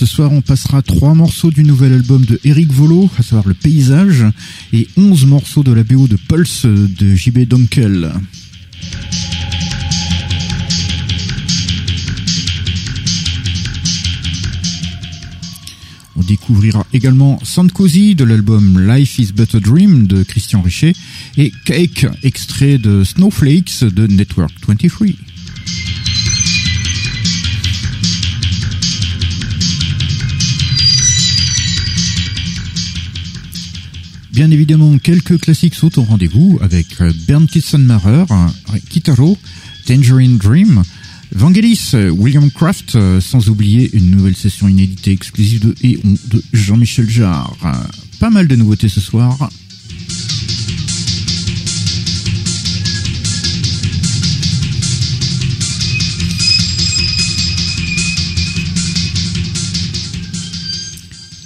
Ce soir, on passera trois morceaux du nouvel album de Eric Volo, à savoir Le Paysage, et 11 morceaux de la BO de Pulse de JB Dunkel. On découvrira également Sankosi de l'album Life is But a Dream de Christian Richer et Cake, extrait de Snowflakes de Network 23. Bien évidemment, quelques classiques sautent au rendez-vous avec euh, Bernd Kitzenmacher, euh, Kitaro, Tangerine Dream, Vangelis, euh, William Kraft, sans oublier une nouvelle session inéditée exclusive de Eon de Jean-Michel Jarre. Pas mal de nouveautés ce soir.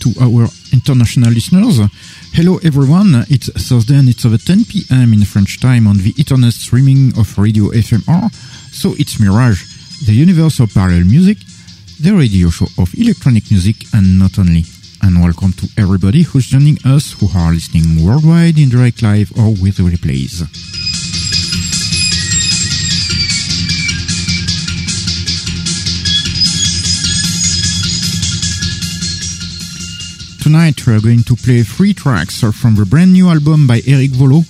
to our international listeners. Hello everyone, it's Thursday and it's over 10 p.m. in French time on the internet streaming of Radio FMR. So it's Mirage, the universe of parallel music, the radio show of electronic music and not only. And welcome to everybody who's joining us who are listening worldwide in direct live or with replays. Tonight we are going to play three tracks from the brand new album by Eric Volo,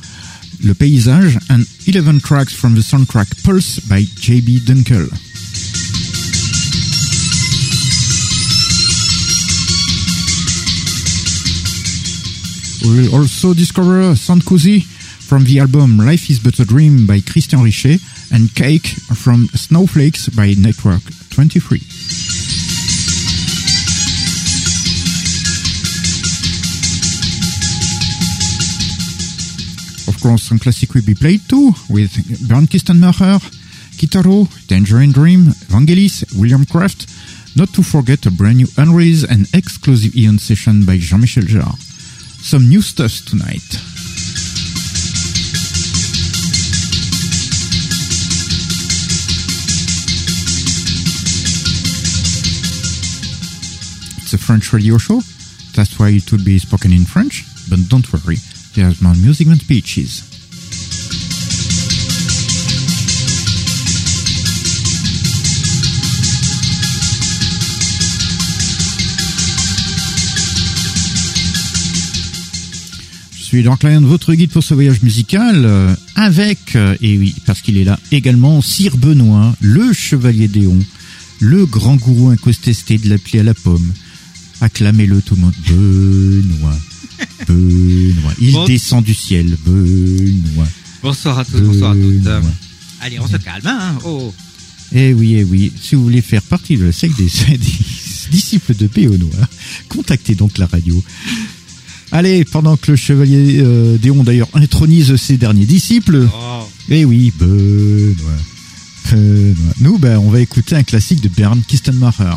Le Paysage, and 11 tracks from the soundtrack Pulse by JB Dunkel. We will also discover Sankosi from the album Life is But a Dream by Christian Richer and Cake from Snowflakes by Network 23. Of course, some classic will be played too, with Bernd Kistenmacher, Kitaro, Tangerine Dream, Vangelis, William Kraft, not to forget a brand new unreleased and exclusive Eon session by Jean-Michel Jarre. Some new stuff tonight. It's a French radio show, that's why it will be spoken in French, but don't worry, more music than speeches. Je suis donc Lion, votre guide pour ce voyage musical, euh, avec, euh, et oui, parce qu'il est là également, Sire Benoît, le chevalier d'Éon, le grand gourou incontesté de l'appli à la pomme. Acclamez-le tout le monde. Benoît, Benoît. Il Bon. descend du ciel, Benoît. Bonsoir à tous, bonsoir à toutes. Allez, on se calme, hein Oh, Eh oui, eh oui. Si vous voulez faire partie de la secte des, des disciples de Béonoir, contactez donc la radio. Allez, pendant que le chevalier euh, Déon d'ailleurs intronise ses derniers disciples, oh. eh oui, Benoît. Benoît. Nous, ben, on va écouter un classique de Bernd Kistenmacher.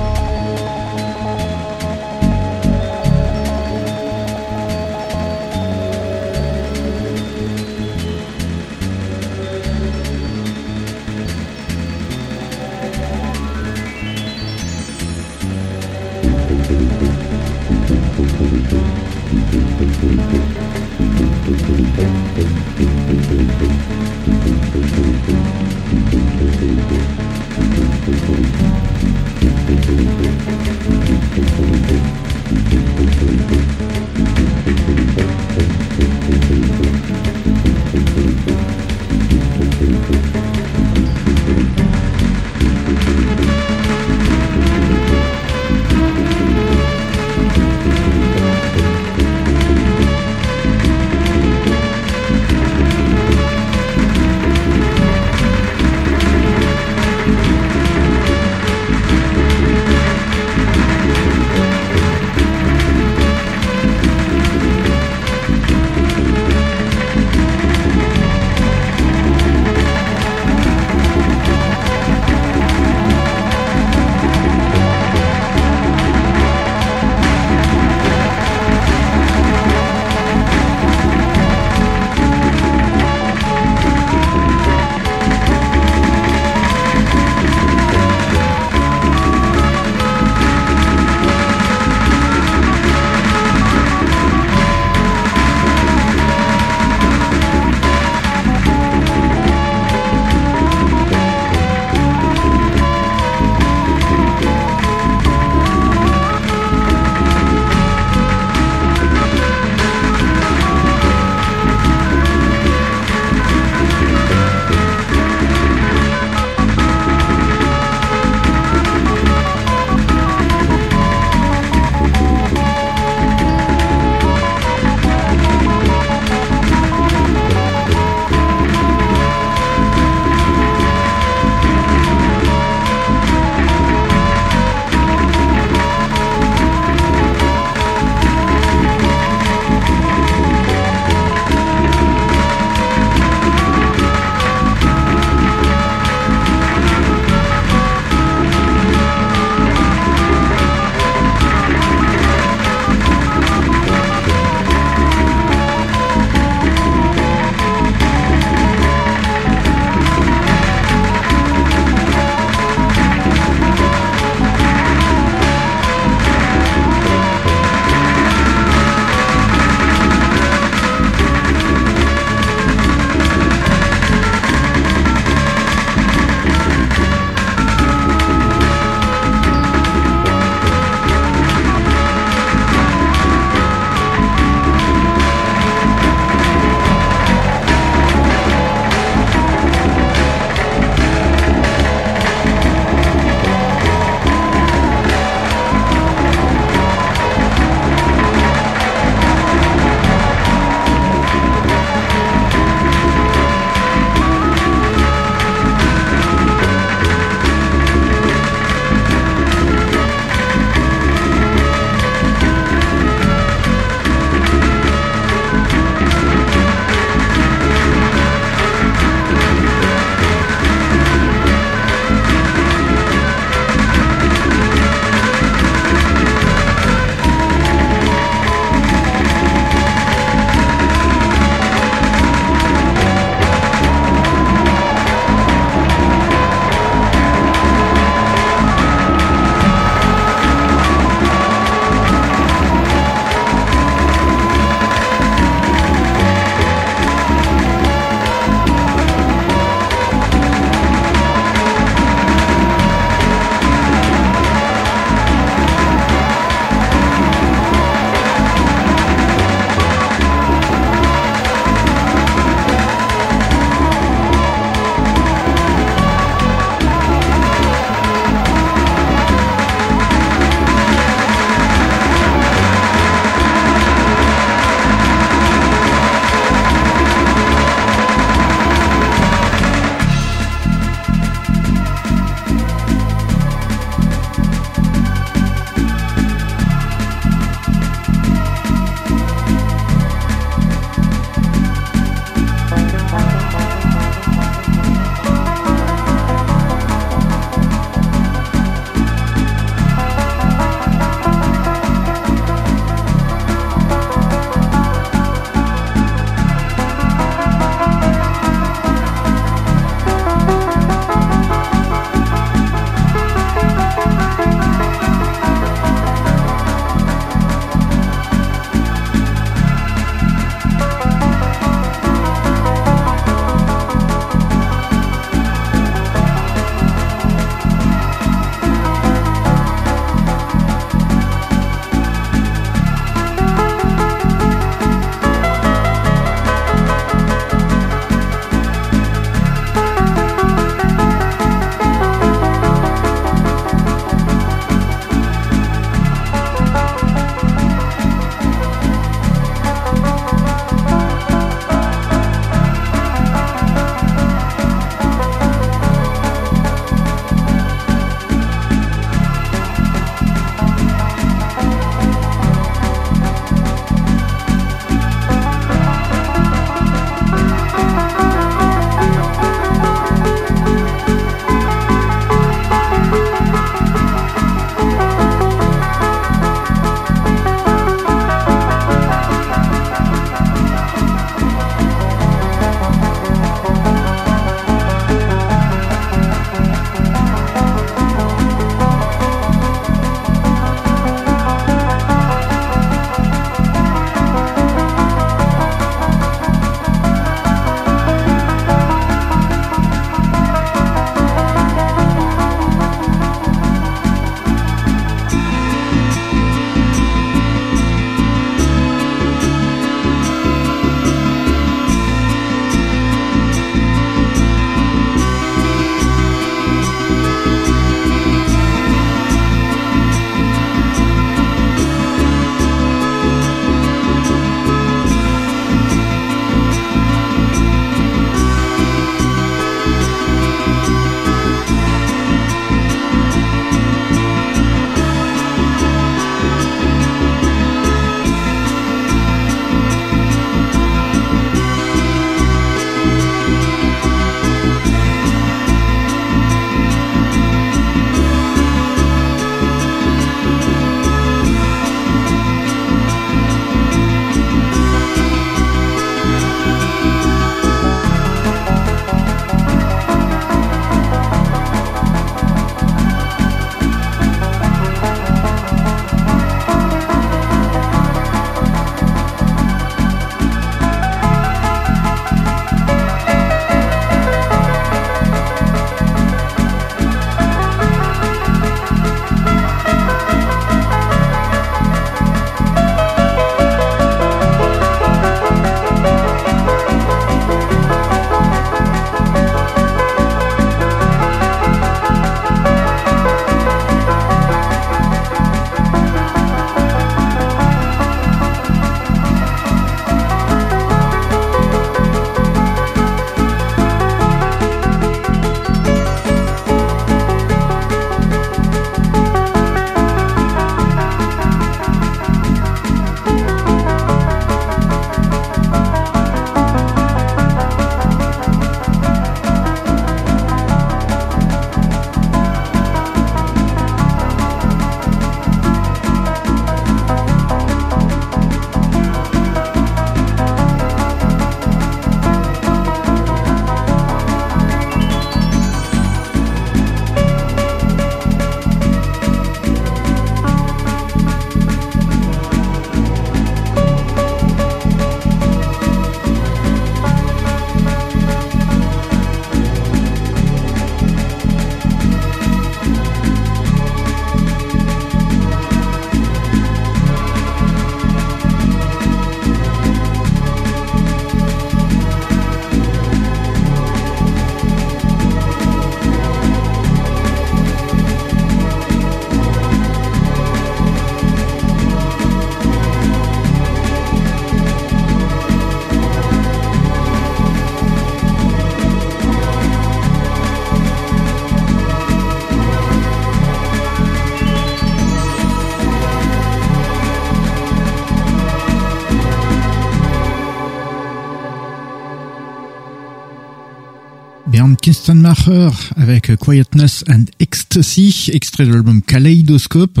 Maher avec Quietness and Ecstasy, extrait de l'album Kaleidoscope.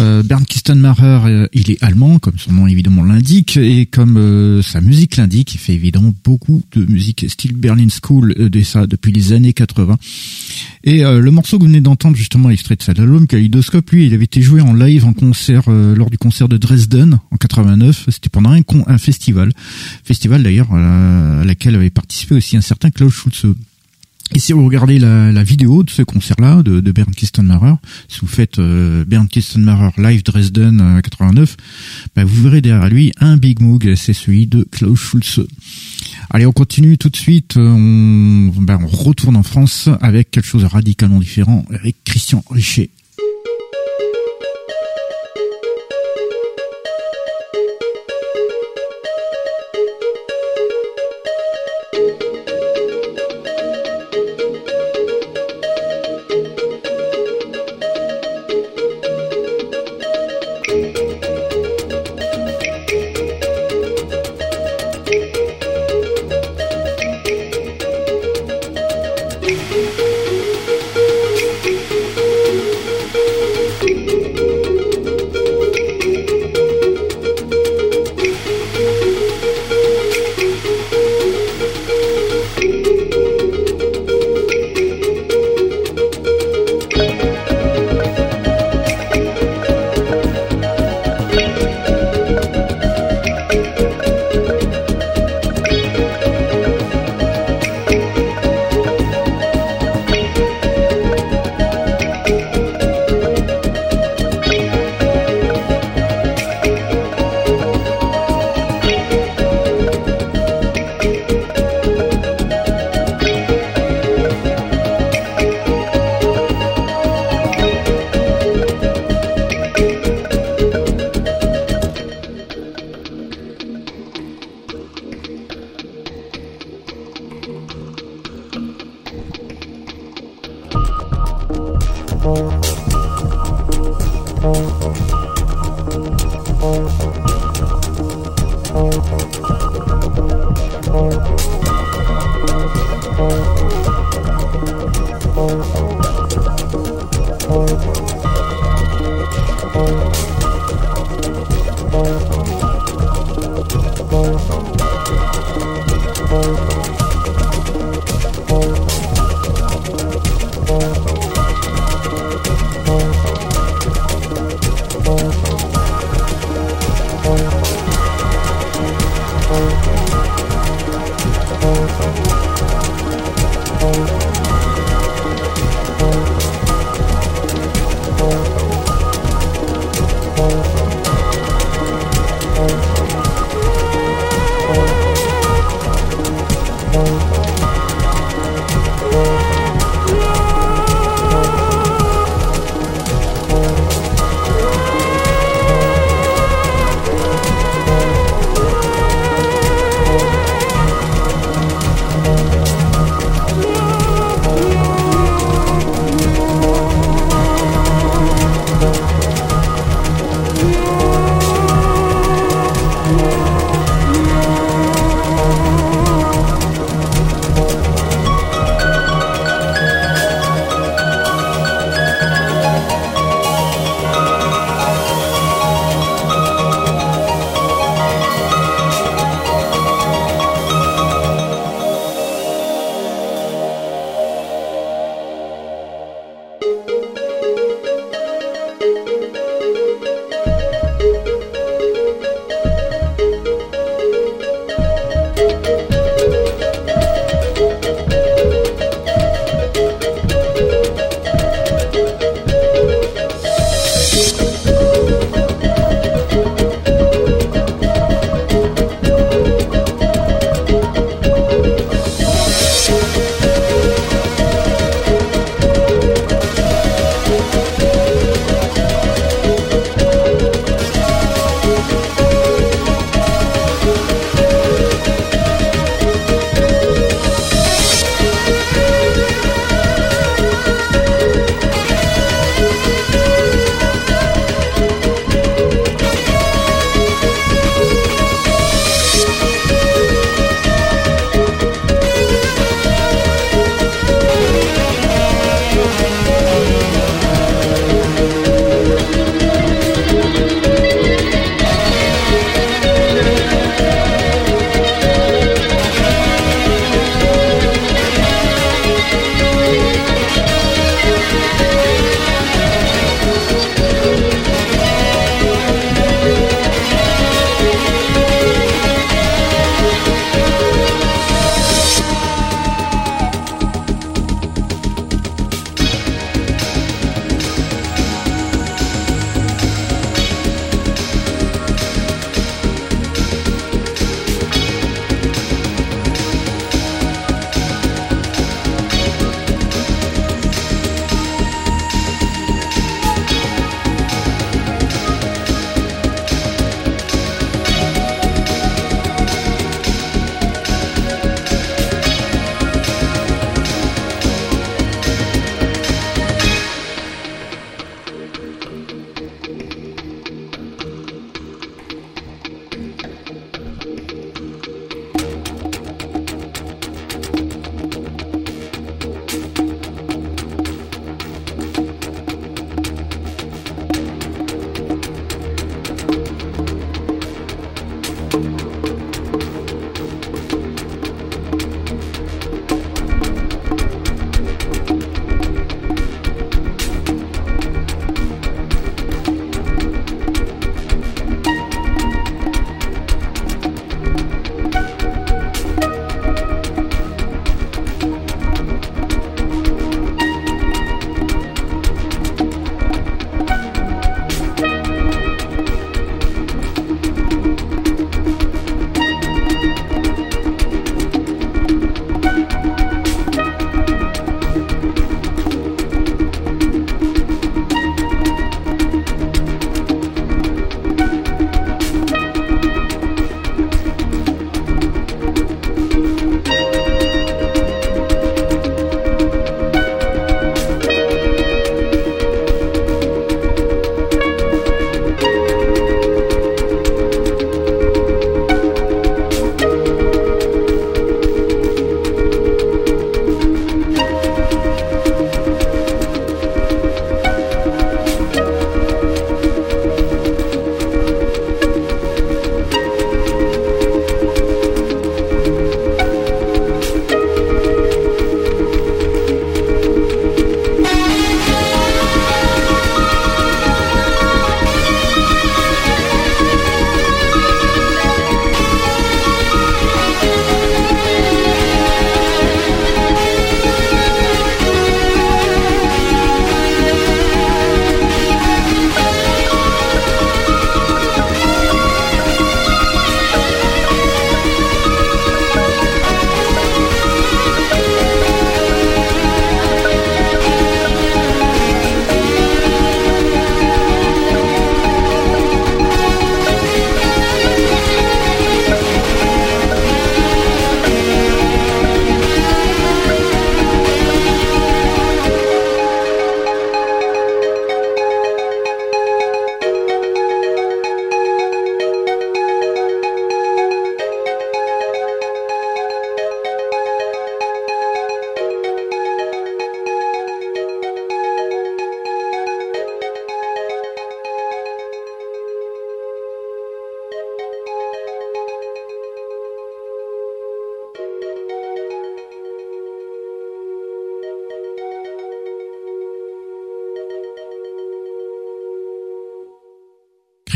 Euh, Bernd Kistenmacher, euh, il est allemand, comme son nom évidemment l'indique, et comme euh, sa musique l'indique, il fait évidemment beaucoup de musique style Berlin School de ça depuis les années 80. Et le morceau que vous venez d'entendre justement extrait de cet album Kaleidoscope, lui, il avait été joué en live en concert lors du concert de Dresden en 89. C'était pendant un festival, festival d'ailleurs à laquelle avait participé aussi un certain Klaus Schulze. Et si vous regardez la, vidéo de ce concert-là de, de Bernd Kistenmacher, si vous faites euh, Bernd Kistenmacher live Dresden 89, euh, bah, vous verrez derrière lui un Big Moog, c'est celui de Klaus Schulze. Allez, on continue tout de suite. On, bah, on retourne en France avec quelque chose de radicalement différent avec Christian Richer.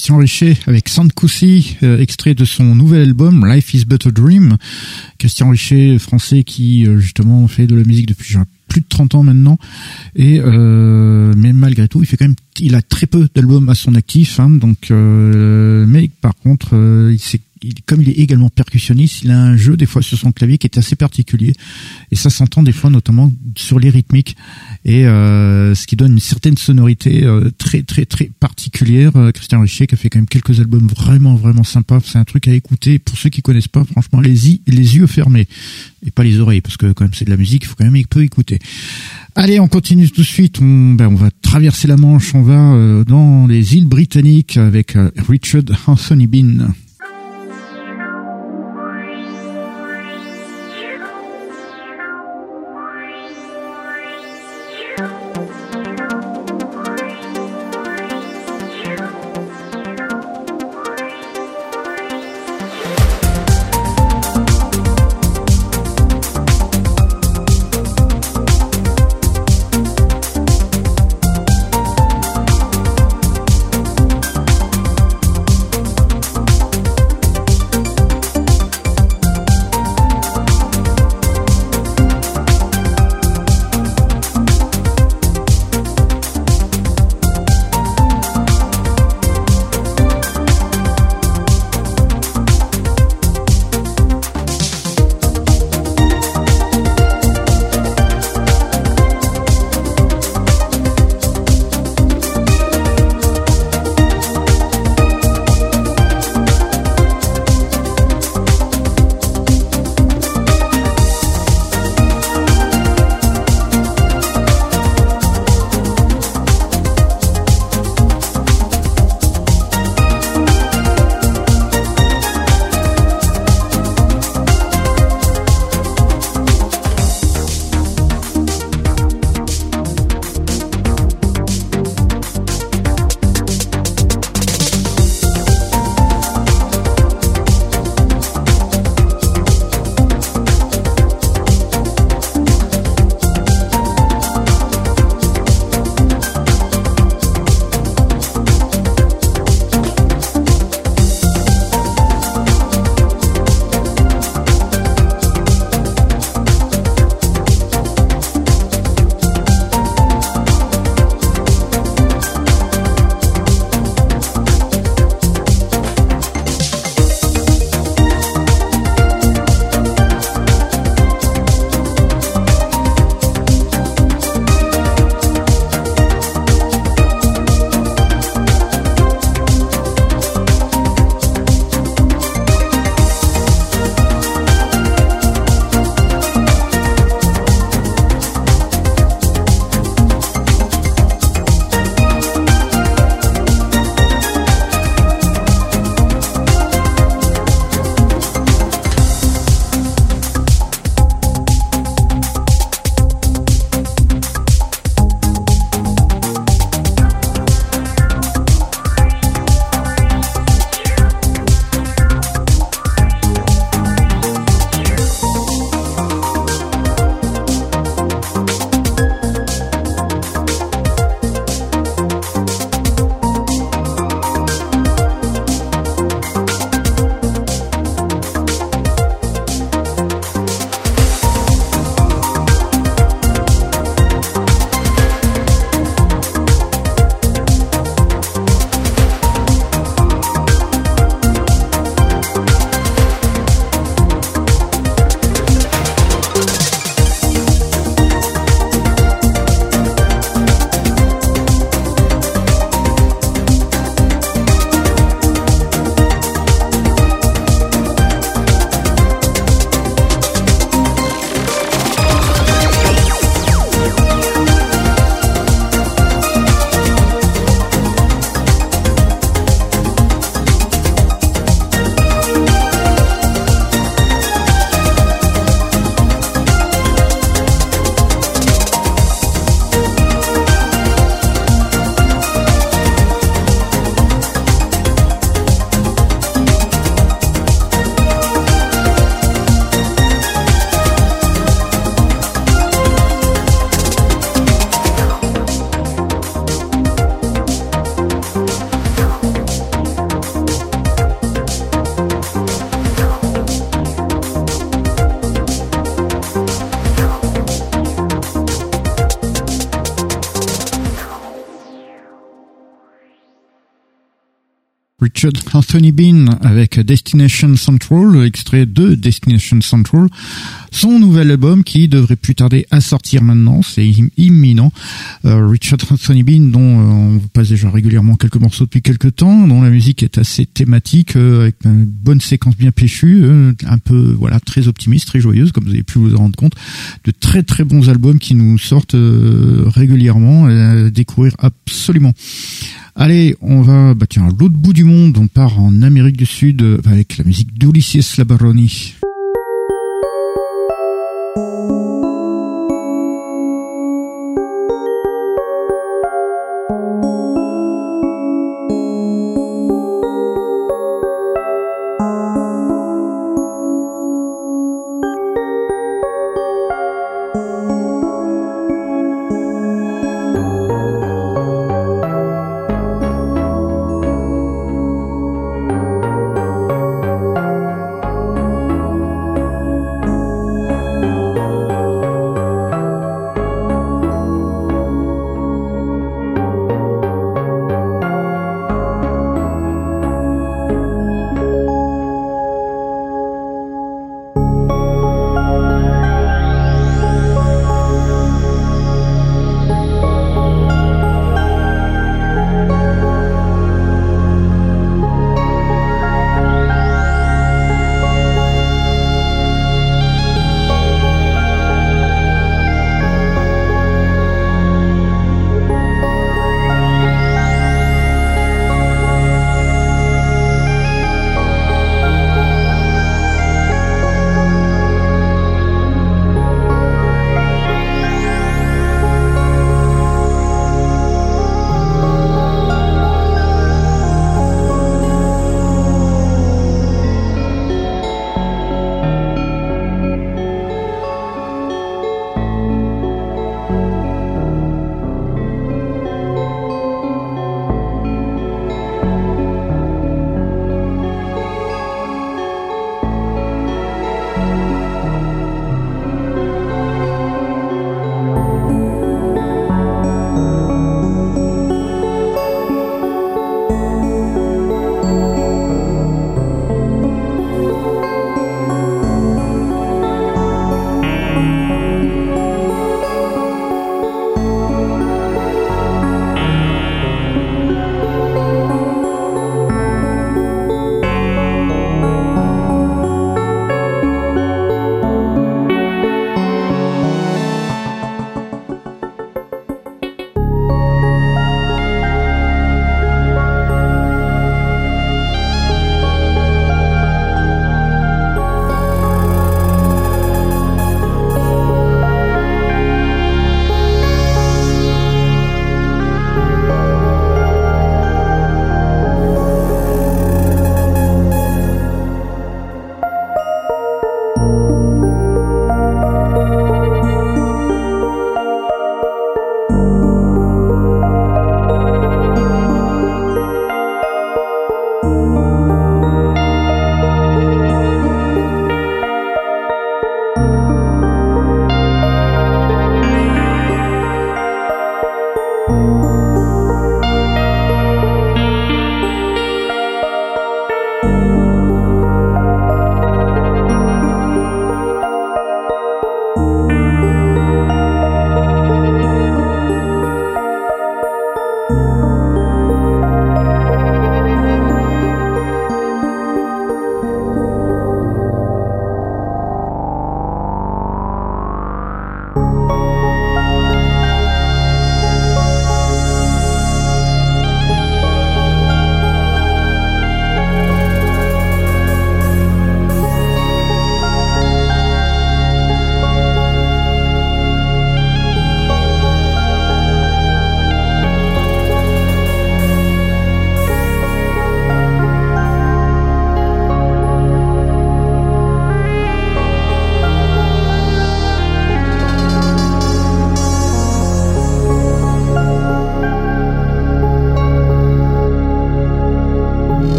Christian Richer avec Sandkoussi, euh, extrait de son nouvel album Life is but a Dream. Christian Richer, français qui euh, justement fait de la musique depuis plus de 30 ans maintenant et euh, mais malgré tout il fait quand même il a très peu d'albums à son actif hein, donc mais par contre il s'est comme également percussionniste, il a un jeu des fois sur son clavier qui est assez particulier et ça s'entend des fois notamment sur les rythmiques et euh, ce qui donne une certaine sonorité euh, très très très particulière. Euh, Christian Richer qui a fait quand même quelques albums vraiment vraiment sympas. C'est un truc à écouter pour ceux qui connaissent pas. Franchement, les les yeux fermés et pas les oreilles parce que quand même c'est de la musique, il faut quand même un peu écouter. Allez, on continue tout de suite. On, ben, on va traverser la Manche, on va dans les îles britanniques avec Richard Anthony Bean. Richard Anthony Bean avec Destination Central, extrait de Destination Central, son nouvel album qui devrait plus tarder à sortir maintenant, c'est imminent. Euh, Richard Anthony Bean, dont euh, on passe déjà régulièrement quelques morceaux depuis quelques temps, dont la musique est assez thématique, euh, avec une bonne séquence bien péchue, un peu voilà très optimiste, très joyeuse, comme vous avez pu vous en rendre compte, de très très bons albums qui nous sortent régulièrement, à découvrir absolument. Allez, on va, bah tiens, à l'autre bout du monde, on part en Amérique du Sud euh, avec la musique d'Ulysses Labaroni.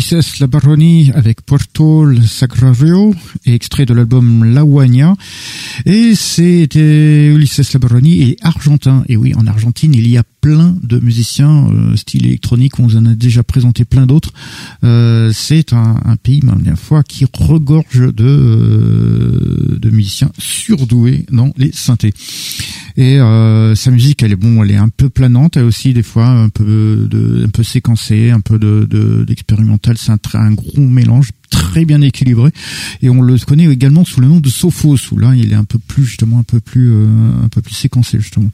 Ulysses Labaroni avec Puerto Sagrario, extrait de l'album La Et c'était Ulysses Labaroni et argentin. Et oui, en Argentine, il y a plein de musiciens euh, style électronique. On vous en a déjà présenté plein d'autres. Euh, c'est un, un, pays, même fois, qui regorge de, euh, de musiciens surdoués dans les synthés. Et euh, sa musique, elle est bon, elle est un peu planante, elle aussi des fois un peu de, un peu séquencée, un peu de d'expérimental. c'est un, un gros mélange très bien équilibré et on le connaît également sous le nom de Sophos où là il est un peu plus justement un peu plus un peu plus séquencé justement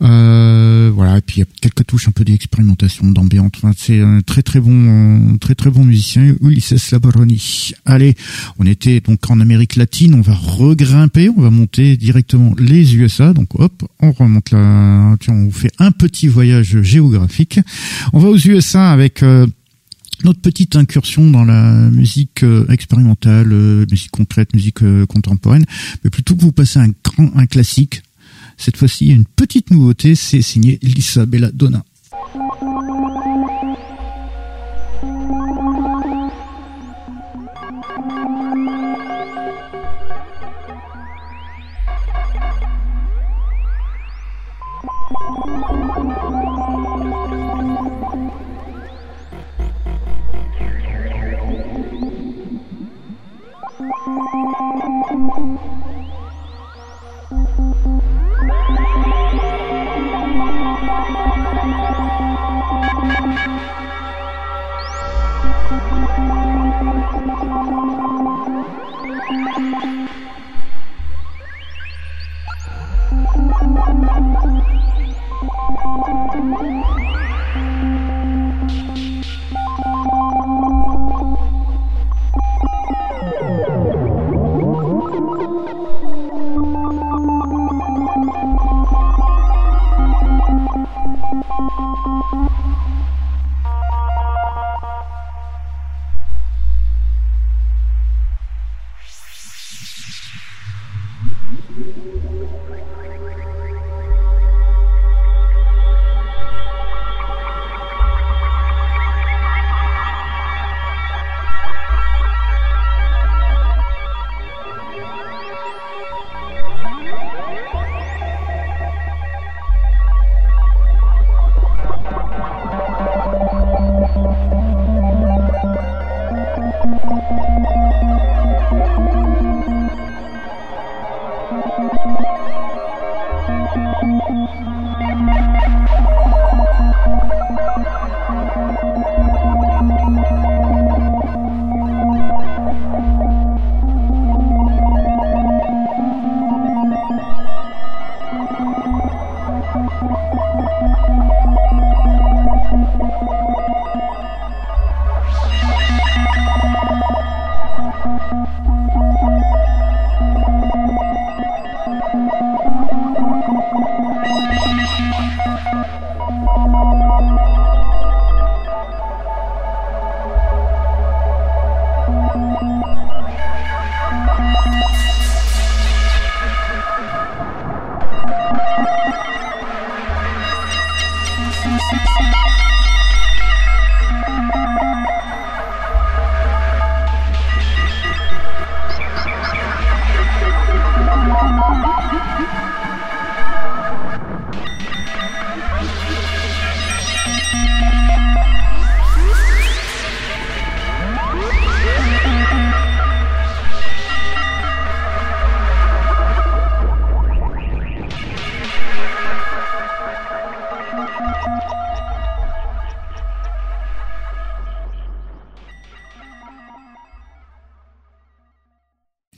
euh, voilà, et puis il y a quelques touches un peu d'expérimentation, d'ambiance. C'est un très très bon, très très bon musicien, Ulysses Labaroni. Allez, on était donc en Amérique latine, on va regrimper, on va monter directement les USA. Donc hop, on remonte là, tiens, on fait un petit voyage géographique. On va aux USA avec euh, notre petite incursion dans la musique euh, expérimentale, musique concrète, musique contemporaine, mais plutôt que vous passez un grand, un classique, cette fois-ci, une petite nouveauté, c'est signé Lisa Belladonna.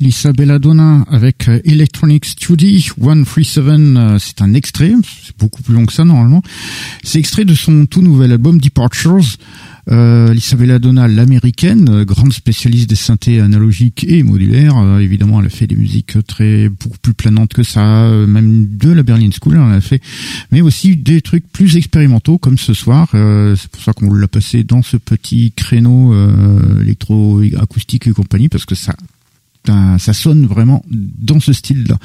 Lisa Belladonna avec euh, Electronic Studio 137. Euh, c'est un extrait, c'est beaucoup plus long que ça normalement. C'est extrait de son tout nouvel album Departures. Euh, Lisa Belladonna, l'américaine, euh, grande spécialiste des synthés analogiques et modulaires. évidemment, elle a fait des musiques très beaucoup plus planantes que ça, même de la Berlin School, elle a fait, mais aussi des trucs plus expérimentaux comme ce soir. c'est pour ça qu'on l'a passé dans ce petit créneau électro-acoustique et compagnie parce que ça ça sonne vraiment dans ce style-là.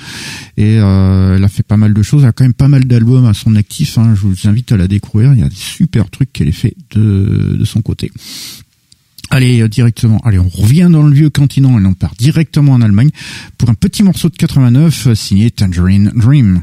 Et euh, elle a fait pas mal de choses, elle a quand même pas mal d'albums à son actif. Hein. Je vous invite à la découvrir. Il y a des super trucs qu'elle a fait de, de son côté. Allez, euh, directement. Allez, on revient dans le vieux continent et on part directement en Allemagne pour un petit morceau de 89 euh, signé Tangerine Dream.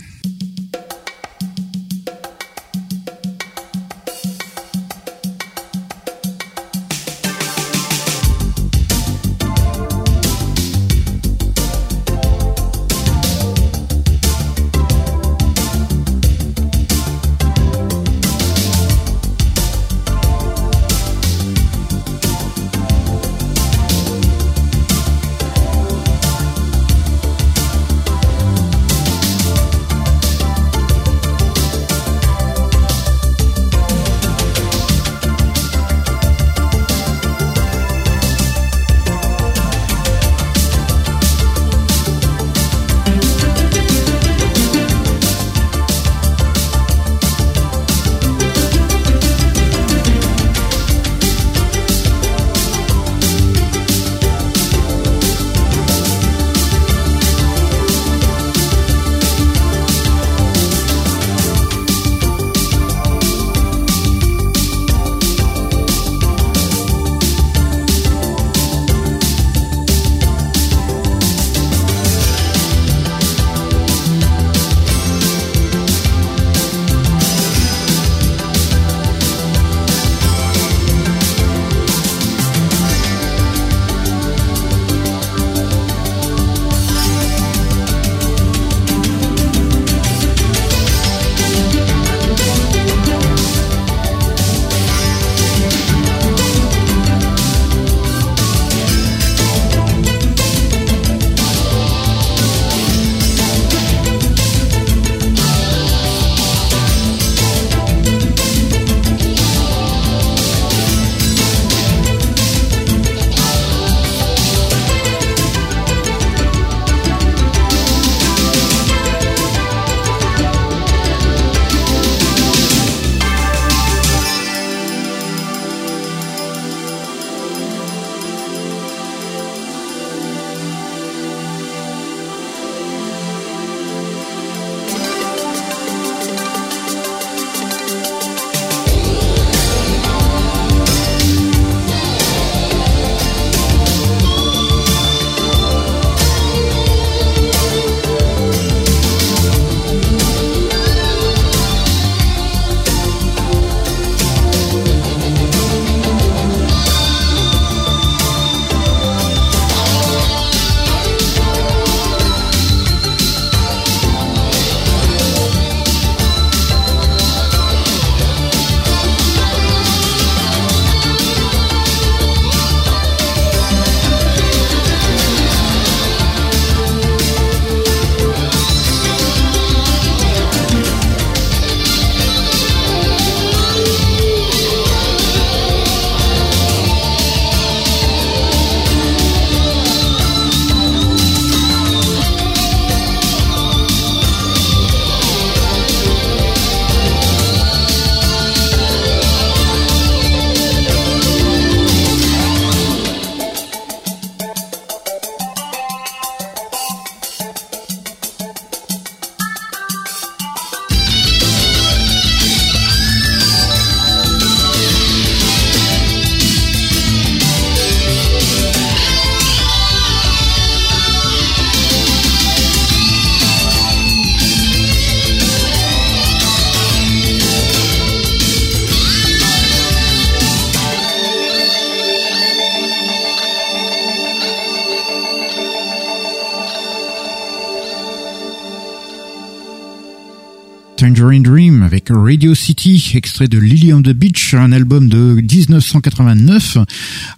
Radio City, extrait de Lily on the Beach, un album de 1989.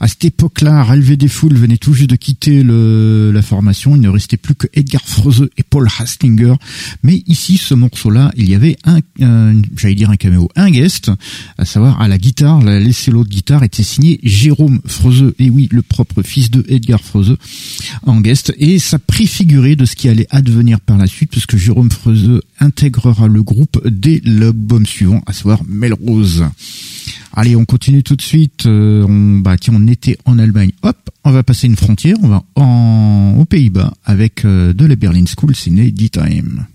À cette époque-là, Ralvé des Foules venait tout juste de quitter la formation. Il ne restait plus que Edgar Froese et Paul Hastinger. Mais ici, ce morceau-là, il y avait un, j'allais dire un caméo, un guest, à savoir à la guitare, la laissé de guitare était signé Jérôme Froese. Et oui, le propre fils de Edgar Froese en guest. Et ça préfigurait de ce qui allait advenir par la suite, puisque Jérôme Froese intégrera le groupe dès l'album suivant, à savoir Melrose. Allez, on continue tout de suite. Euh, on, bah, tiens, on était en Allemagne. Hop, on va passer une frontière. On va en, aux Pays-Bas avec euh, de la Berlin School, c'est D-Time.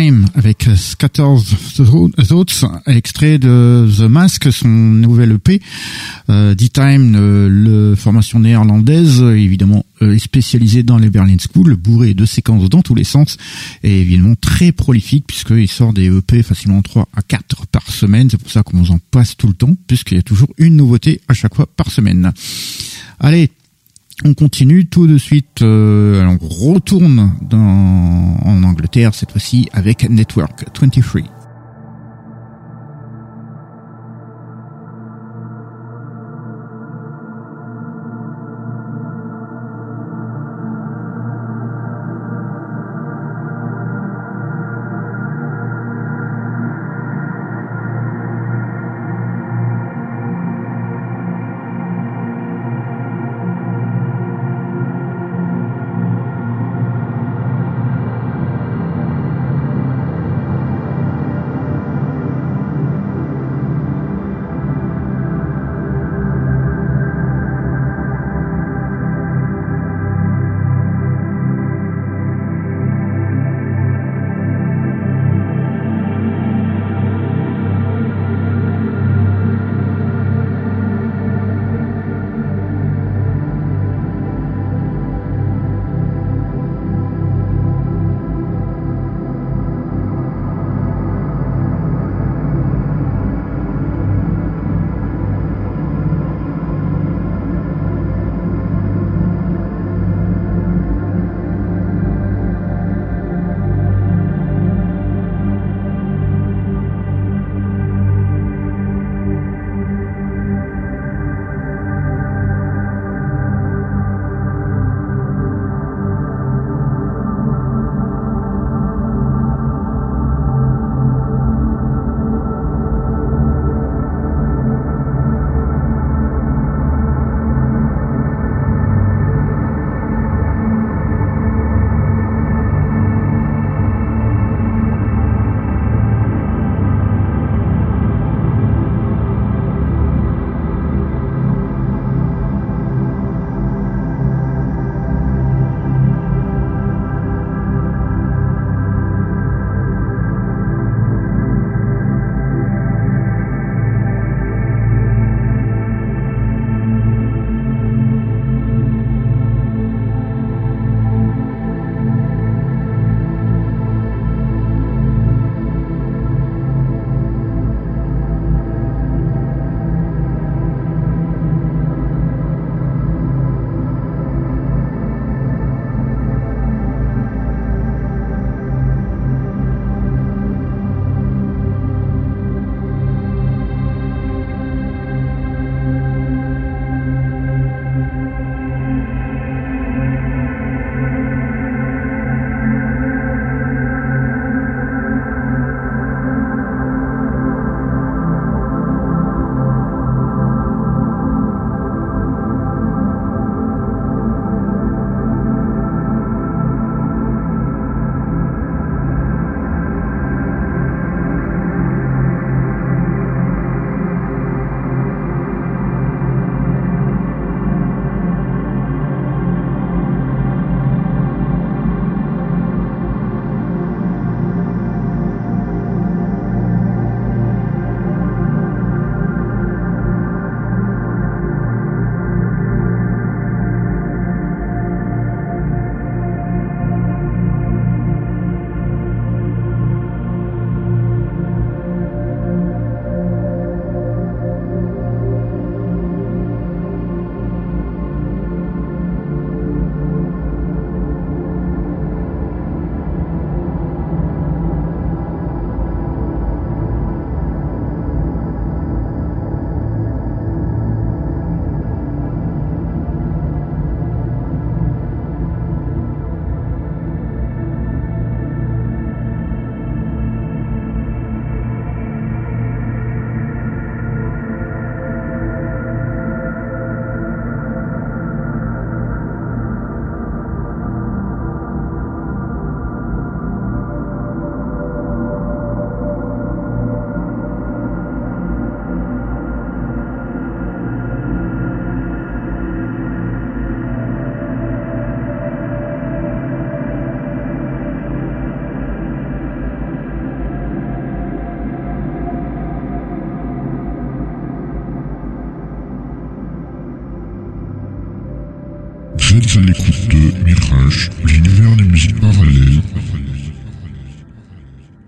D-Time avec Scattered Thoughts, extrait de The Mask, son nouvel EP. Euh, D-Time, euh, formation néerlandaise, évidemment euh, spécialisée dans les Berlin School, bourré de séquences dans tous les sens, et évidemment très prolifique puisqu'il sort des EP facilement 3 à 4 par semaine. C'est pour ça qu'on en passe tout le temps, puisqu'il y a toujours une nouveauté à chaque fois par semaine. Allez, on continue tout de suite. Euh, on retourne dans, en Angleterre cette fois-ci avec Network 23.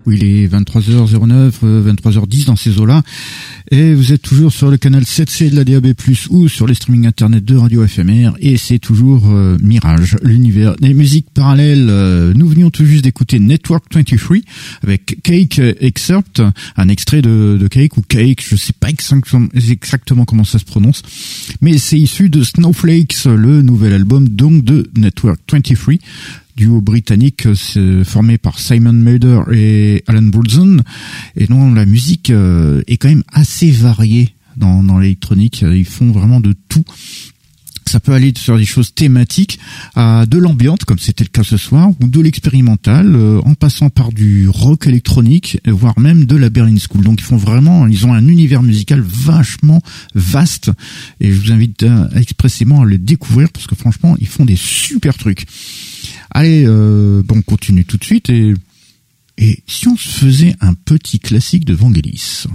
Oui, il est 23h09, 23h10 euh, dans ces eaux-là. Et vous êtes toujours sur le canal 7C de la DAB+, ou sur les streaming internet de Radio FMR. Et c'est toujours euh, Mirage, l'univers des musiques parallèles. Euh, nous venions tout juste d'écouter Network 23 avec Cake Excerpt, un extrait de, de Cake ou Cake, je sais pas exactement comment ça se prononce. Mais c'est issu de Snowflakes, le nouvel album donc de Network 23 duo britannique euh, formé par Simon Mulder et Alan Brunson et dont la musique euh, est quand même assez variée dans, dans l'électronique. Ils font vraiment de tout. Ça peut aller sur des choses thématiques à de l'ambiante comme c'était le cas ce soir ou de l'expérimental euh, en passant par du rock électronique voire même de la Berlin School. Donc ils font vraiment ils ont un univers musical vachement vaste. Et je vous invite expressément à le découvrir parce que franchement ils font des super trucs allez euh, bon on continue tout de suite et et si on se faisait un petit classique de Vangelis?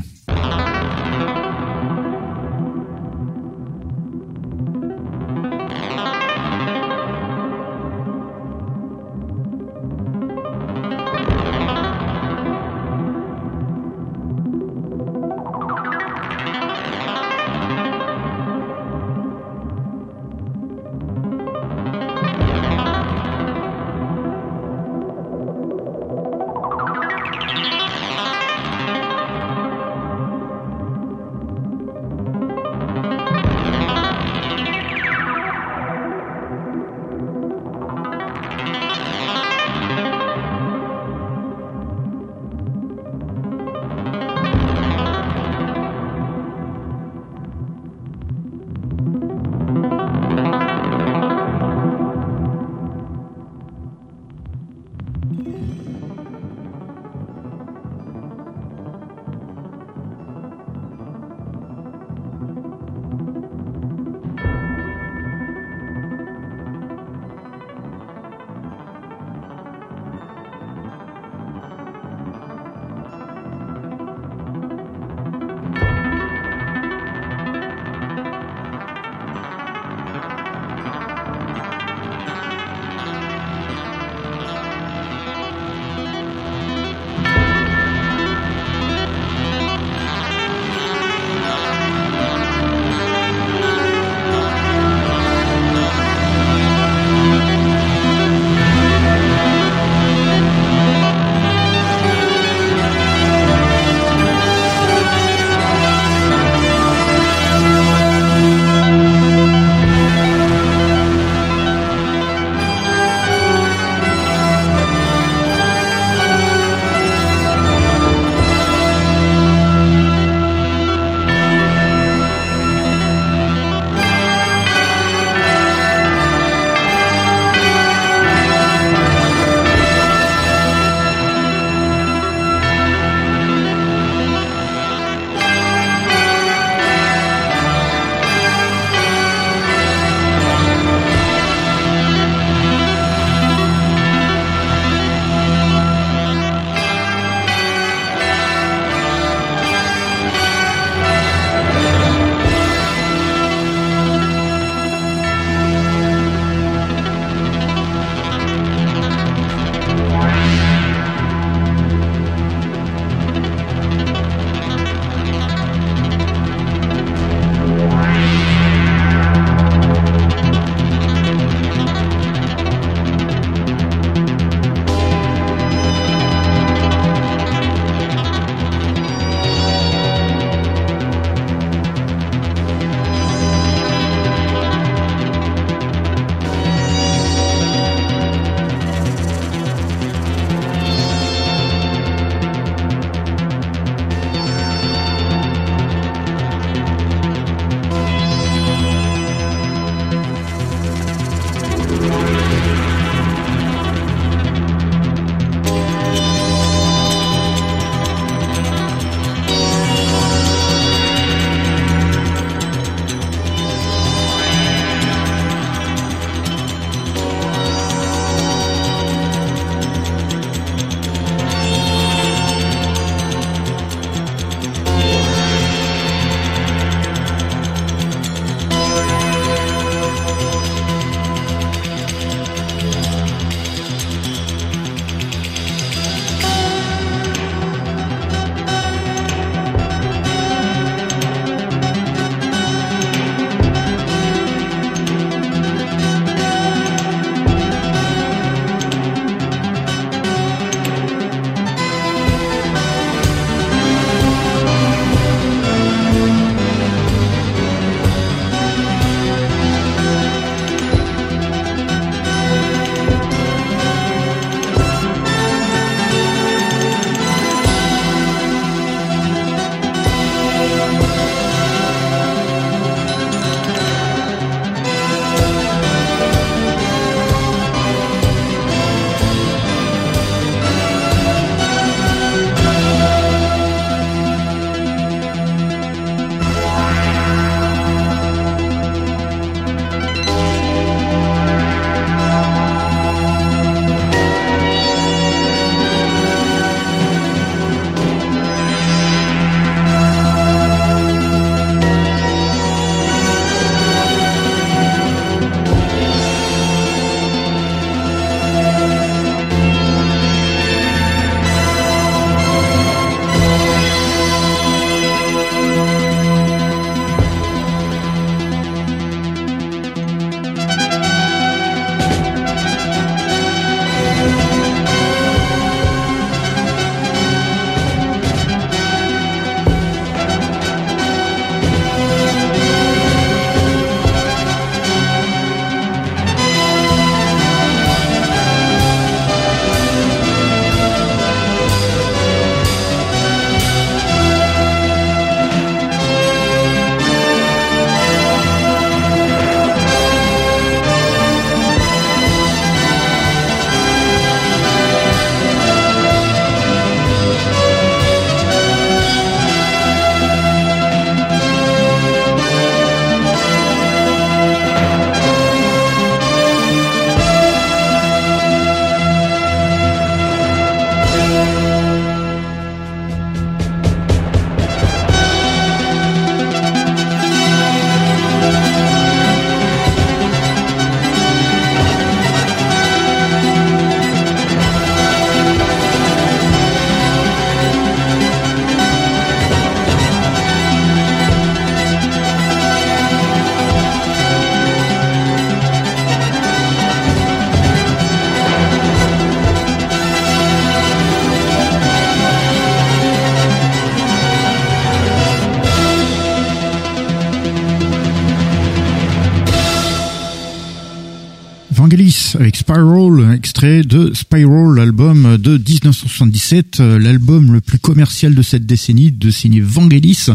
De Spiral, l'album de 1977, euh, l'album le plus commercial de cette décennie, de signer Vangelis.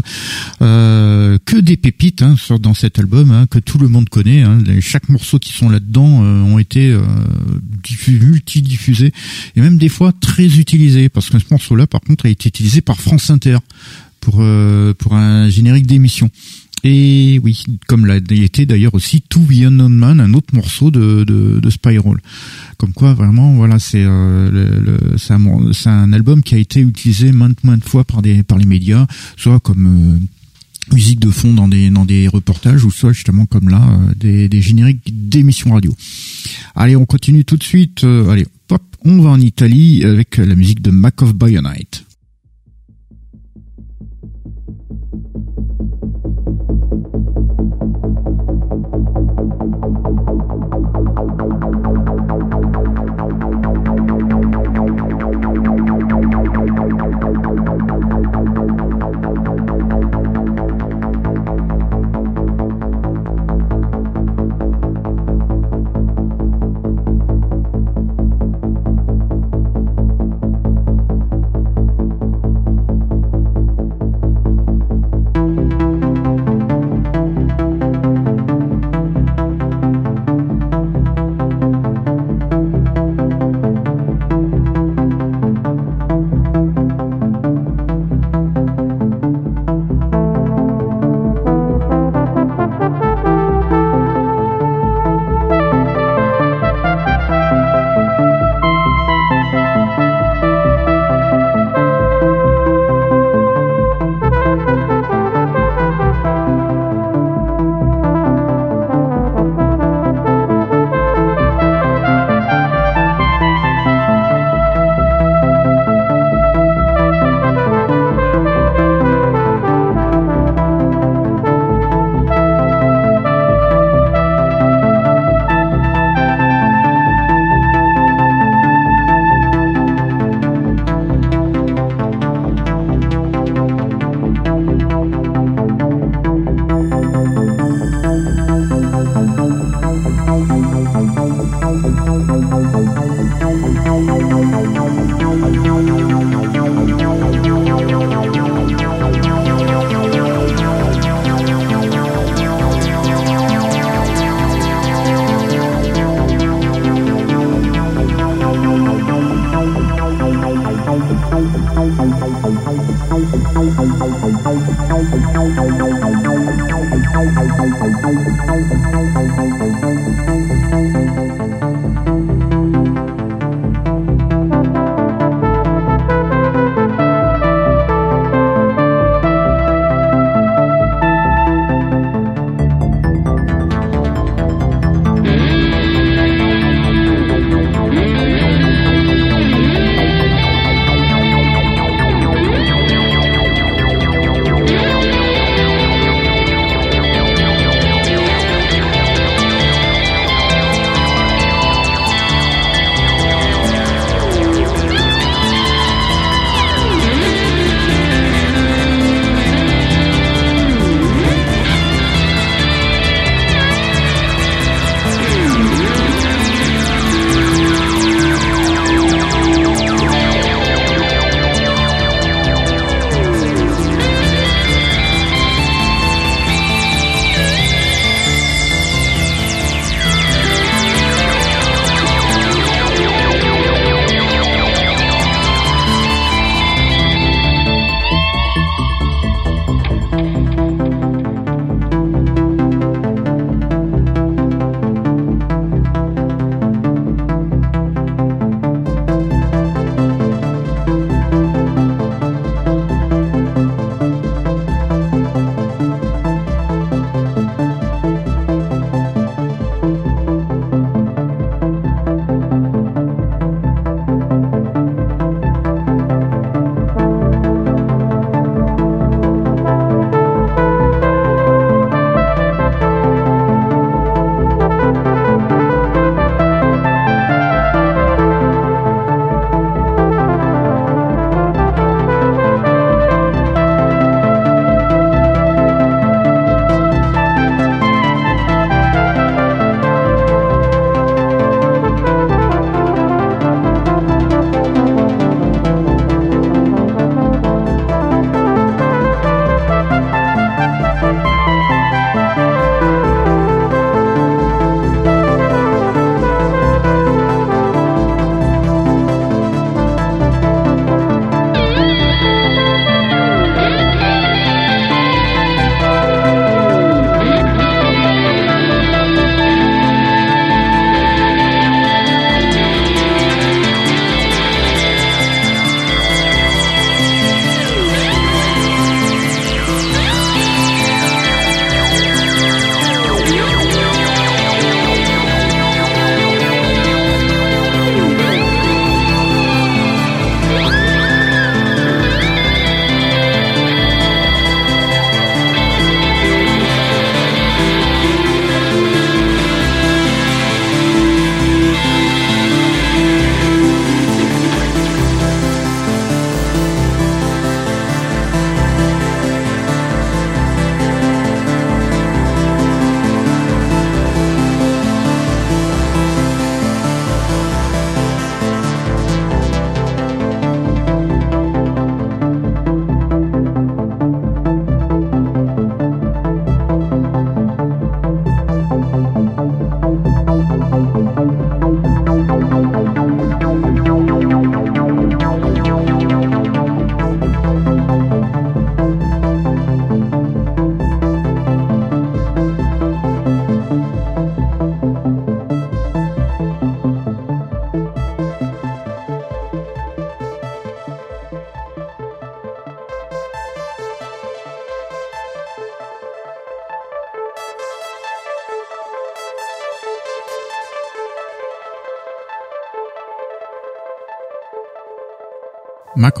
Euh, que des pépites hein, dans cet album, hein, que tout le monde connaît. Hein. chaque morceau qui sont là-dedans euh, ont été euh, multi-diffusés et même des fois très utilisés, parce que ce morceau-là, par contre, a été utilisé par France Inter pour euh, pour un générique d'émission. Et oui, comme l'a été d'ailleurs aussi To Be Unknown Man, un autre morceau de, de, de Spiral. Comme quoi, vraiment, voilà, c'est euh, le, un, album qui a été utilisé maintes maintes fois par des par les médias, soit comme euh, musique de fond dans des dans des reportages ou soit justement comme là euh, des, des génériques d'émissions radio. Allez, on continue tout de suite. allez, pop, on va en Italie avec la musique de Mac of Bionite. Mac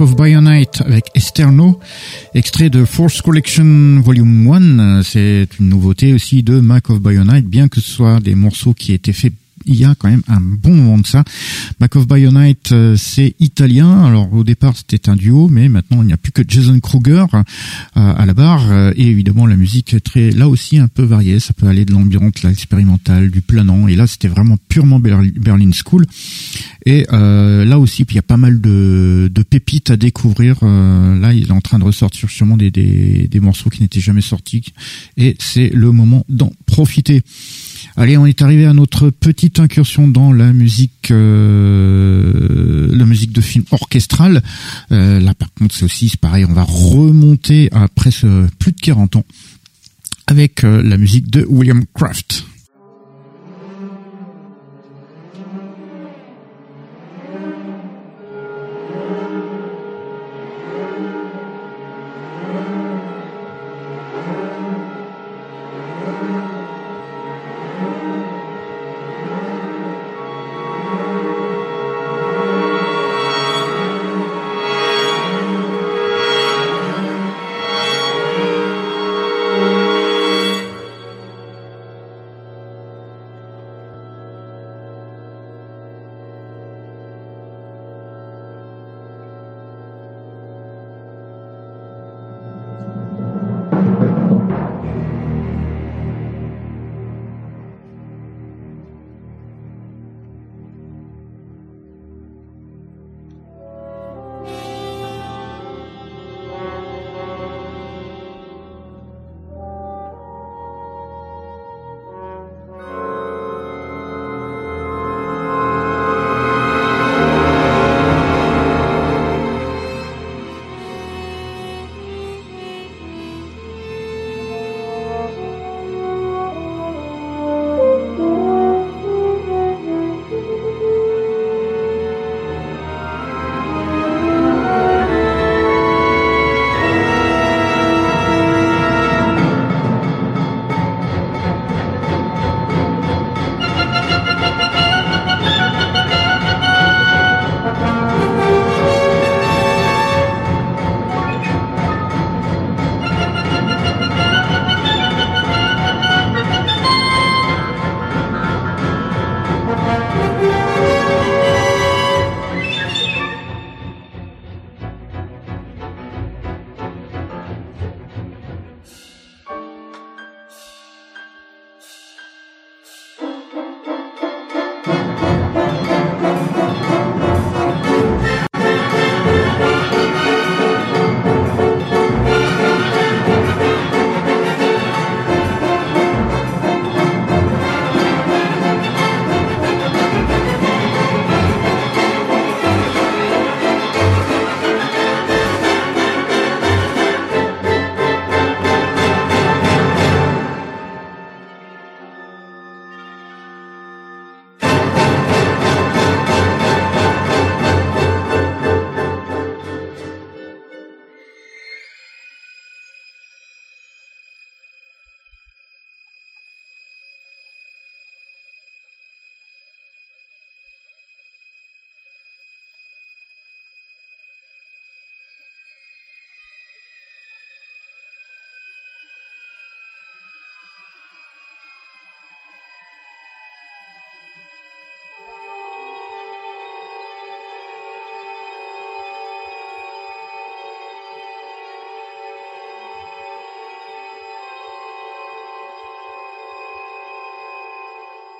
of Bionite avec Esterno, extrait de Force Collection Volume 1. C'est une nouveauté aussi de Mac of Bionite, bien que ce soit des morceaux qui étaient faits il y a quand même un bon moment de ça. Back of Bionite, euh, c'est italien. Alors au départ c'était un duo, mais maintenant il n'y a plus que Jason Kruger euh, à la barre. Euh, et évidemment la musique est très, là aussi un peu variée. Ça peut aller de l'ambiance, l'expérimental, du planant. Et là c'était vraiment purement Berlin School. Et là aussi il y a pas mal de, de pépites à découvrir. là il est en train de ressortir sûrement des, des, des morceaux qui n'étaient jamais sortis. Et c'est le moment d'en profiter. Allez, on est arrivé à notre petite incursion dans la musique, euh, la musique de film orchestral. Euh, là, par contre, c'est aussi pareil. On va remonter presque plus de 40 ans avec euh, la musique de William Kraft.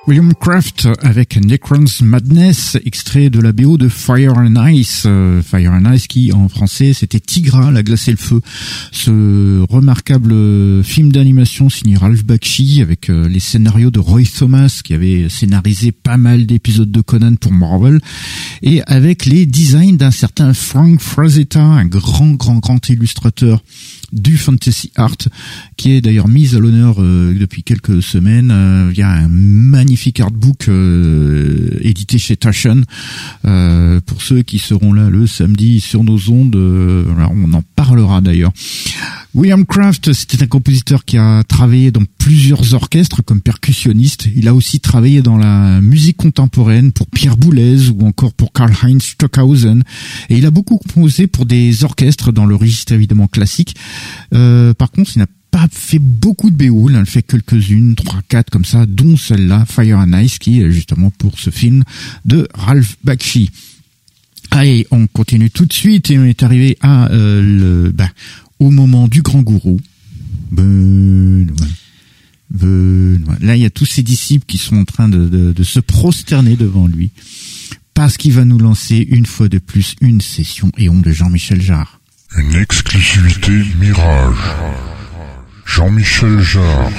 William Craft avec Necron's Madness, extrait de la BO de Fire and Ice. Euh, Fire and Ice qui en français c'était Tigra, la glace et le feu. Ce remarquable film d'animation signé Ralph Bakshi avec euh, les scénarios de Roy Thomas qui avait scénarisé pas mal d'épisodes de Conan pour Marvel et avec les designs d'un certain Frank Frazetta, un grand grand grand illustrateur du fantasy art, qui est d'ailleurs mise à l'honneur euh, depuis quelques semaines. Euh, il y a un magnifique artbook euh, édité chez Taschen. pour ceux qui seront là le samedi sur nos ondes, on en parlera d'ailleurs. William Craft, c'était un compositeur qui a travaillé dans plusieurs orchestres comme percussionniste. Il a aussi travaillé dans la musique contemporaine pour Pierre Boulez ou encore pour Karl-Heinz Stockhausen. Et il a beaucoup composé pour des orchestres dans le registre évidemment classique. Euh, par contre, il n'a pas fait beaucoup de BO, il en fait quelques-unes, trois, quatre comme ça, dont celle-là, Fire and Ice, qui est justement pour ce film de Ralph Bakshi. Allez, on continue tout de suite et on est arrivé à euh, le, bah, au moment du grand gourou. Là, il y a tous ses disciples qui sont en train de, se prosterner devant lui parce qu'il va nous lancer une fois de plus une session éon de Jean-Michel Jarre. Une exclusivité Mirage. Jean-Michel Jarre.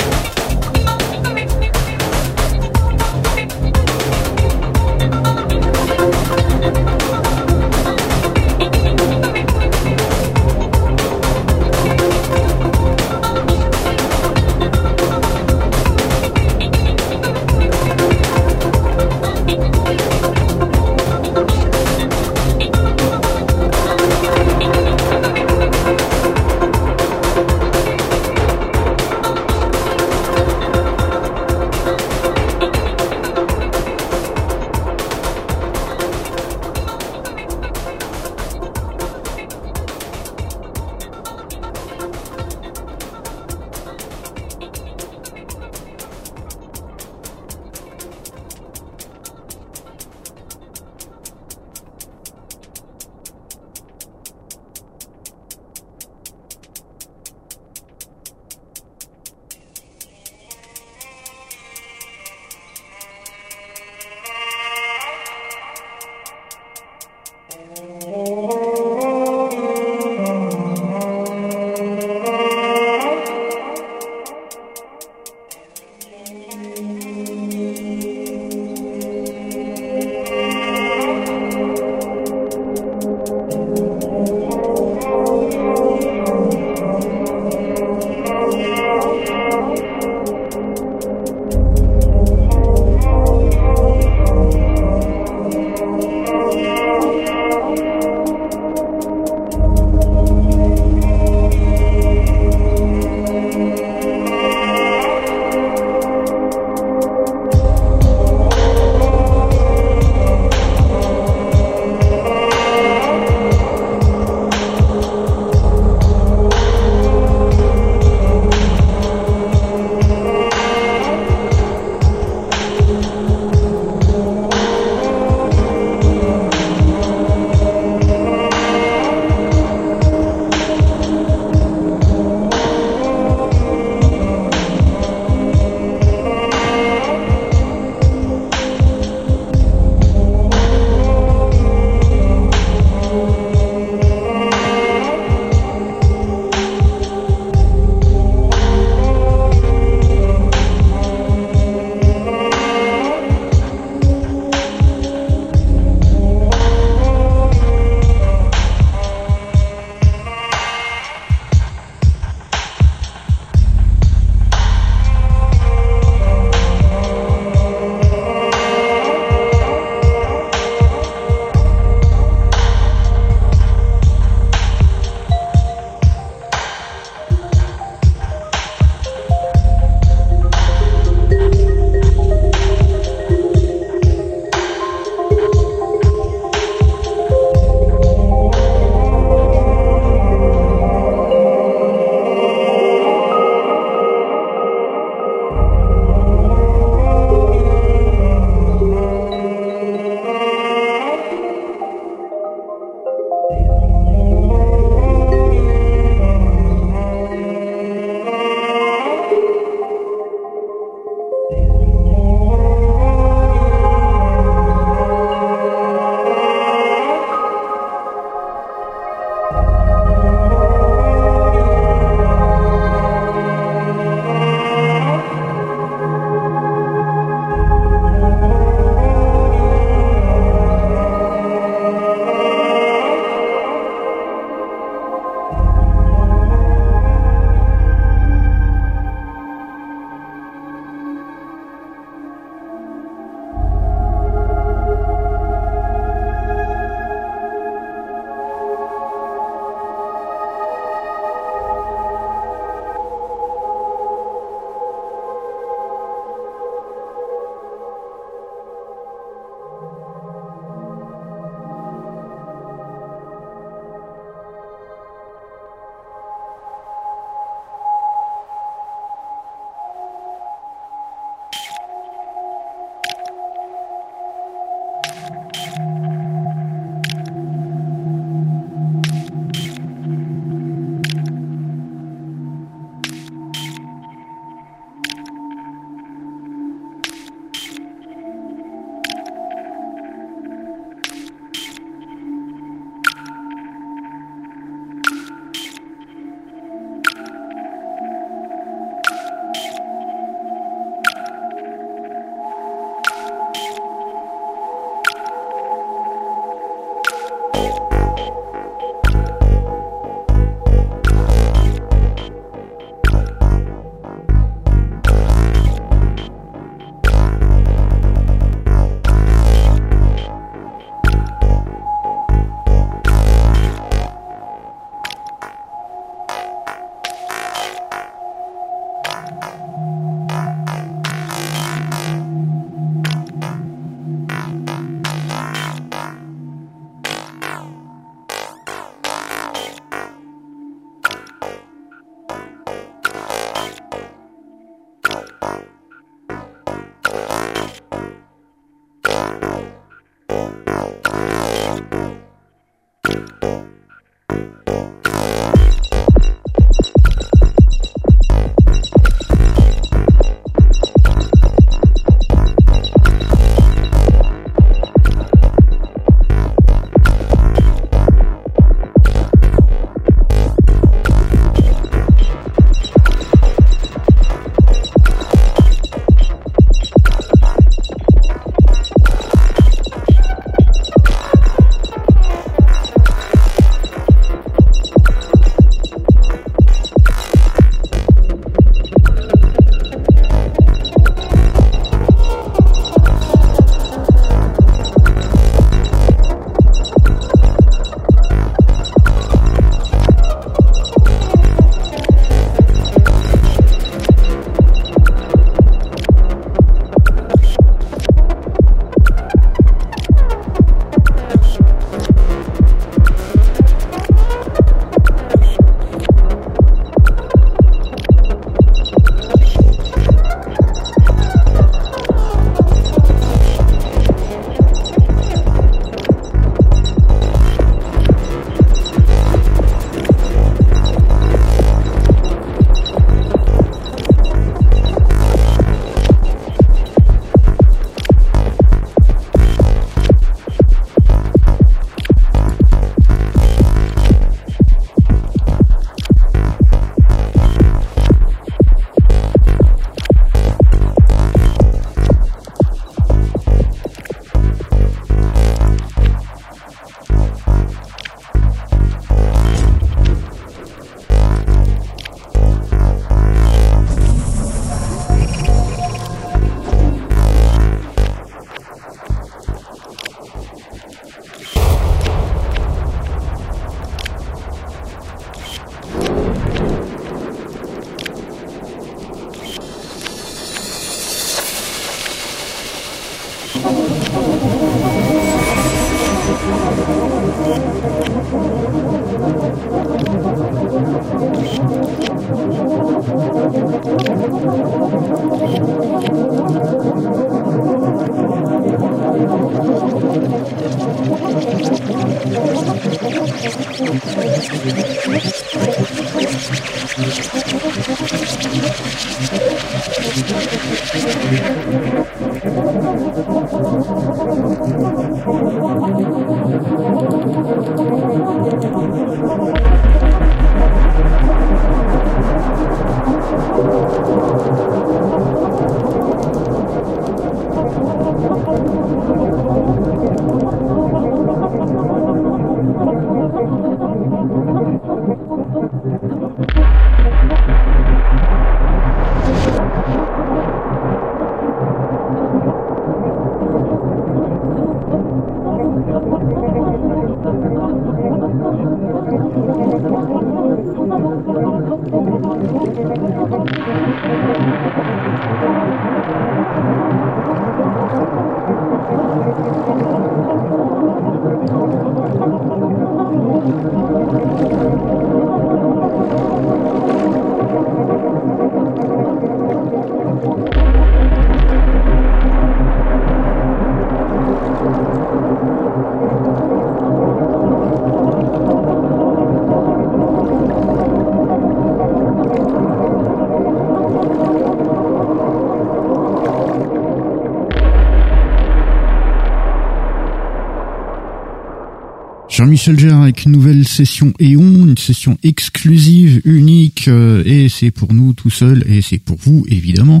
Jean-Michel Jarre avec une nouvelle session Eon, une session exclusive, unique, euh, et c'est pour nous tout seul, et c'est pour vous, évidemment.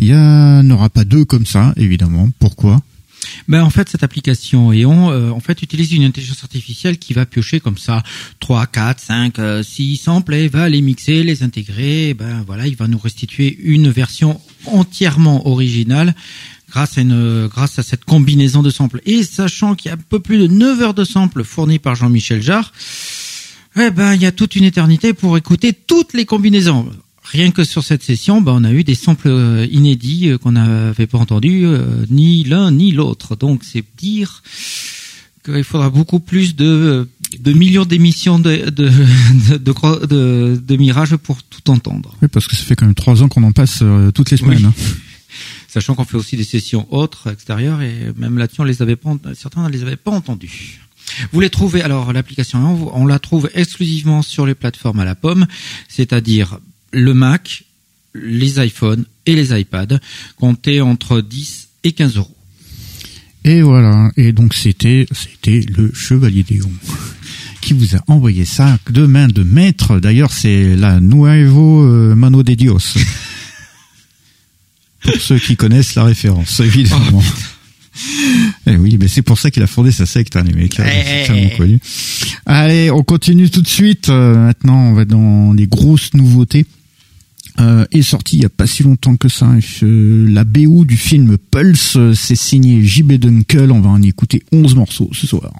Il y en aura pas deux comme ça, évidemment. Pourquoi? Ben en fait cette application Eon euh, en fait utilise une intelligence artificielle qui va piocher comme ça 3 4 5 6 samples et va les mixer, les intégrer, ben voilà, il va nous restituer une version entièrement originale grâce à une grâce à cette combinaison de samples. Et sachant qu'il y a un peu plus de 9 heures de samples fournis par Jean-Michel Jarre eh ben il y a toute une éternité pour écouter toutes les combinaisons rien que sur cette session, ben, on a eu des samples euh, inédits euh, qu'on n'avait pas entendus, euh, ni l'un ni l'autre. Donc c'est dire qu'il faudra beaucoup plus de, de millions d'émissions de de, de, de, de, Mirage pour tout entendre. Oui, parce que ça fait quand même trois ans qu'on en passe toutes les semaines. Hein. Sachant qu'on fait aussi des sessions autres, extérieures, et même là-dessus, on les avait pas, certains ne les avaient pas entendus. Vous les trouvez, alors l'application, on la trouve exclusivement sur les plateformes à la pomme, c'est-à-dire le Mac, les iPhones et les iPads, comptaient entre 10 et 15 euros. Et voilà. Et donc c'était, c'était le Chevalier Déon qui vous a envoyé ça de main de maître. D'ailleurs, c'est la Nuevo euh, Mano de Dios. pour ceux qui connaissent la référence, évidemment. Oh, eh oui, mais c'est pour ça qu'il a fondé sa secte, hein, les mecs. Hein, c'est tellement connu. Allez, on continue tout de suite. Euh, maintenant, on va dans les grosses nouveautés euh, est sorti il y a pas si longtemps que ça. Euh, la BO du film Pulse, euh, c'est signé JB Dunkel. On va en écouter 11 morceaux ce soir.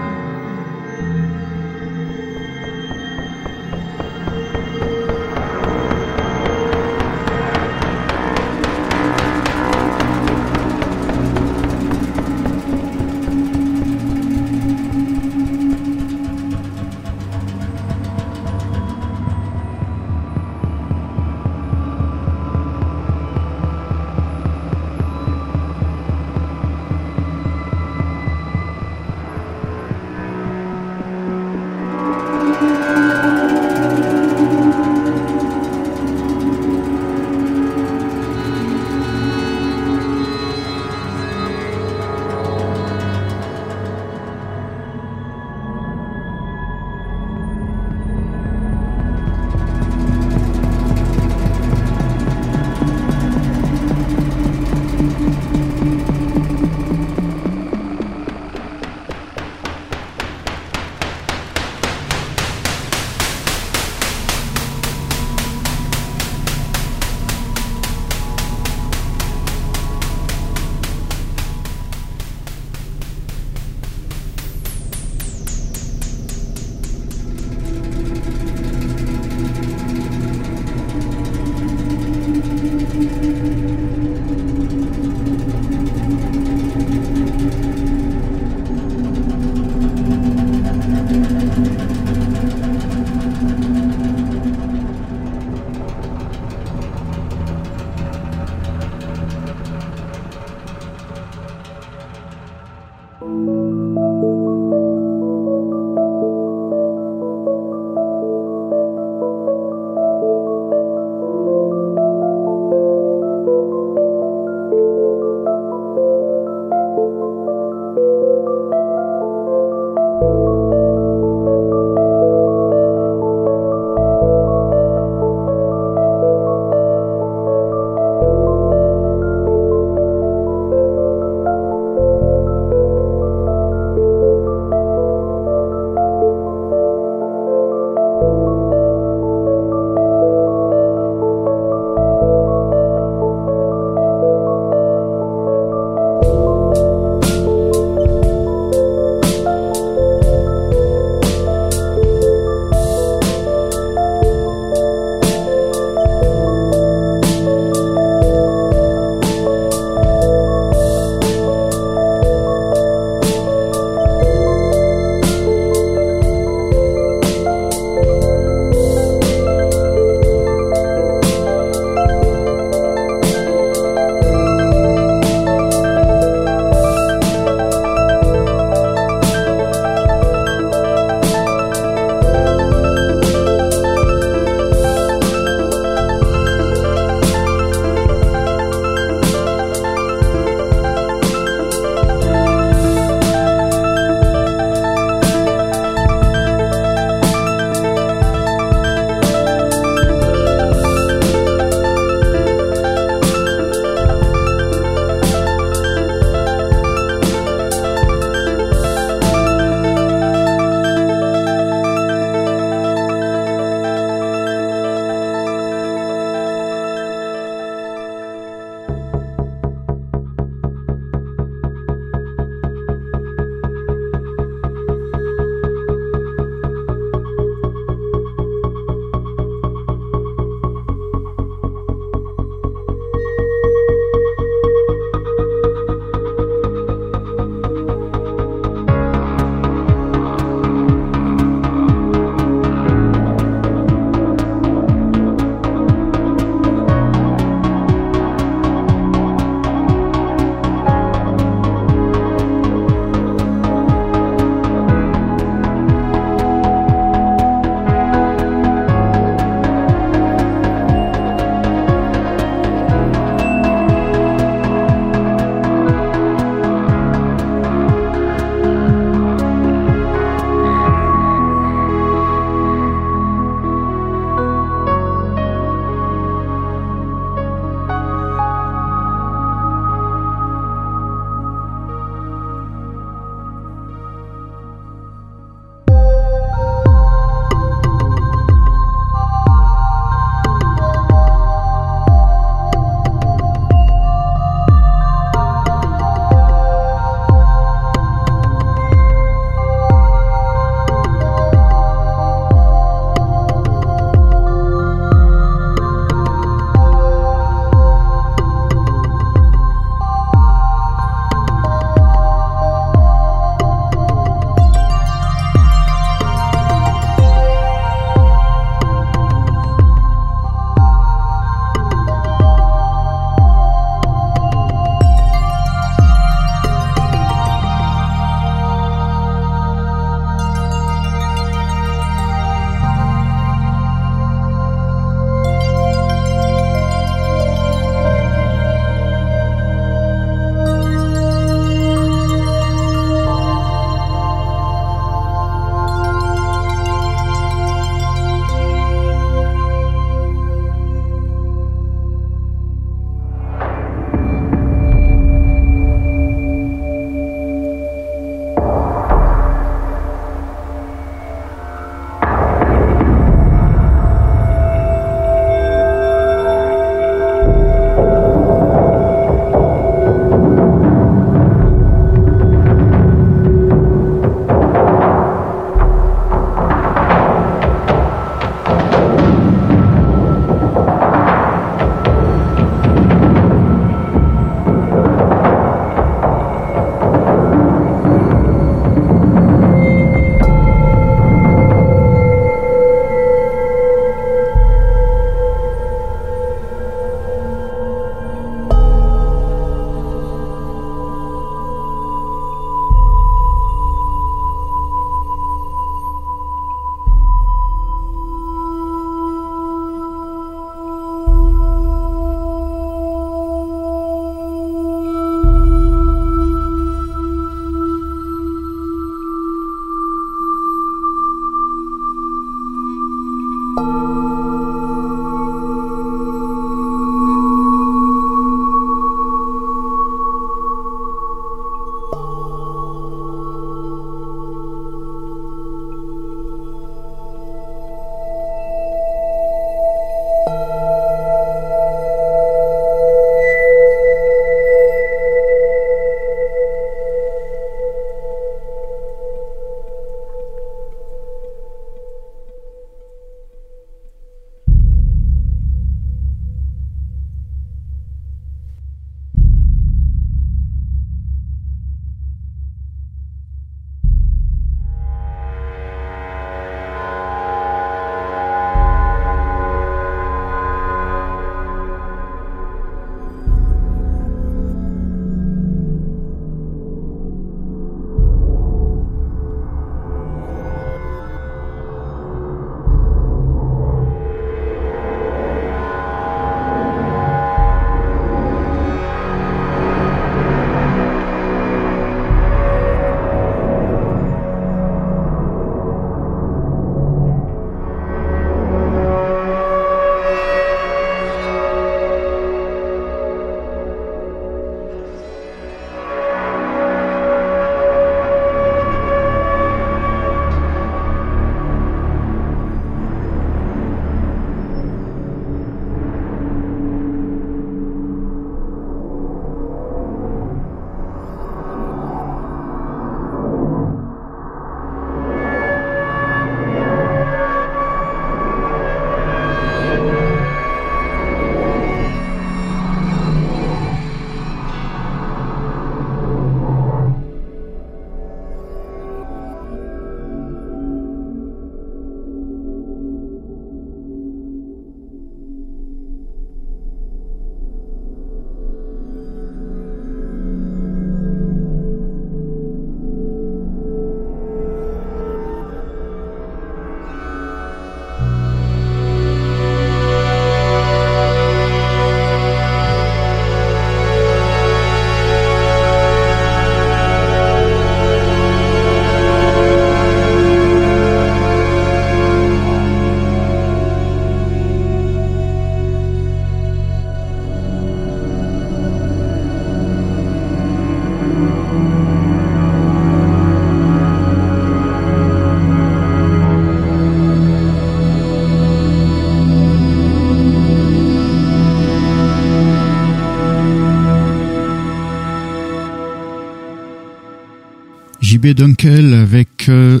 Dunkel avec 11 euh,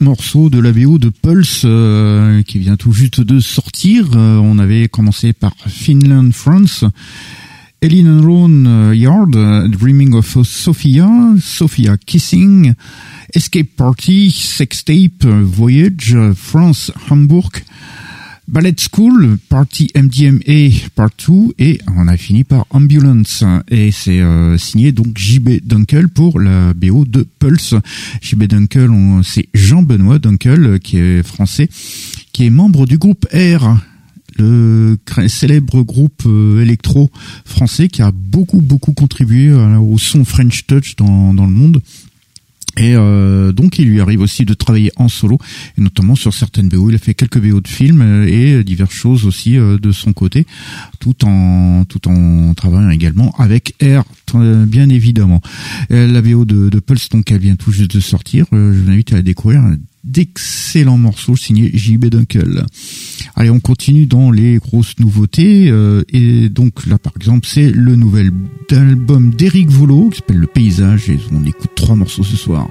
morceaux de la BO de Pulse euh, qui vient tout juste de sortir. Euh, on avait commencé par Finland France, Ellen Yard, Dreaming of Sophia, Sophia Kissing, Escape Party, Sex Tape, Voyage, France, Hamburg, Ballet School, Party MDMA Part 2 et on a fini par Ambulance et c'est euh, signé donc JB Dunkel pour la BO de Pulse. JB Dunkel, c'est Jean-Benoît Dunkel qui est français, qui est membre du groupe R le célèbre groupe euh, électro français qui a beaucoup beaucoup contribué euh, au son French Touch dans, dans le monde et euh, donc il lui arrive aussi de travailler en solo, et notamment sur certaines BO. Il a fait quelques BO de films euh, et diverses choses aussi euh, de son côté, tout en tout en travaillant également avec R, bien évidemment. La BO de, de Pulse, donc elle vient tout juste de sortir. je vous invite à la découvrir d'excellents morceaux signés JB Dunkel. Allez, on continue dans les grosses nouveautés. Euh, et donc là, par exemple, c'est le nouvel album d'Eric Volo qui s'appelle Le Paysage. Et on écoute trois morceaux ce soir.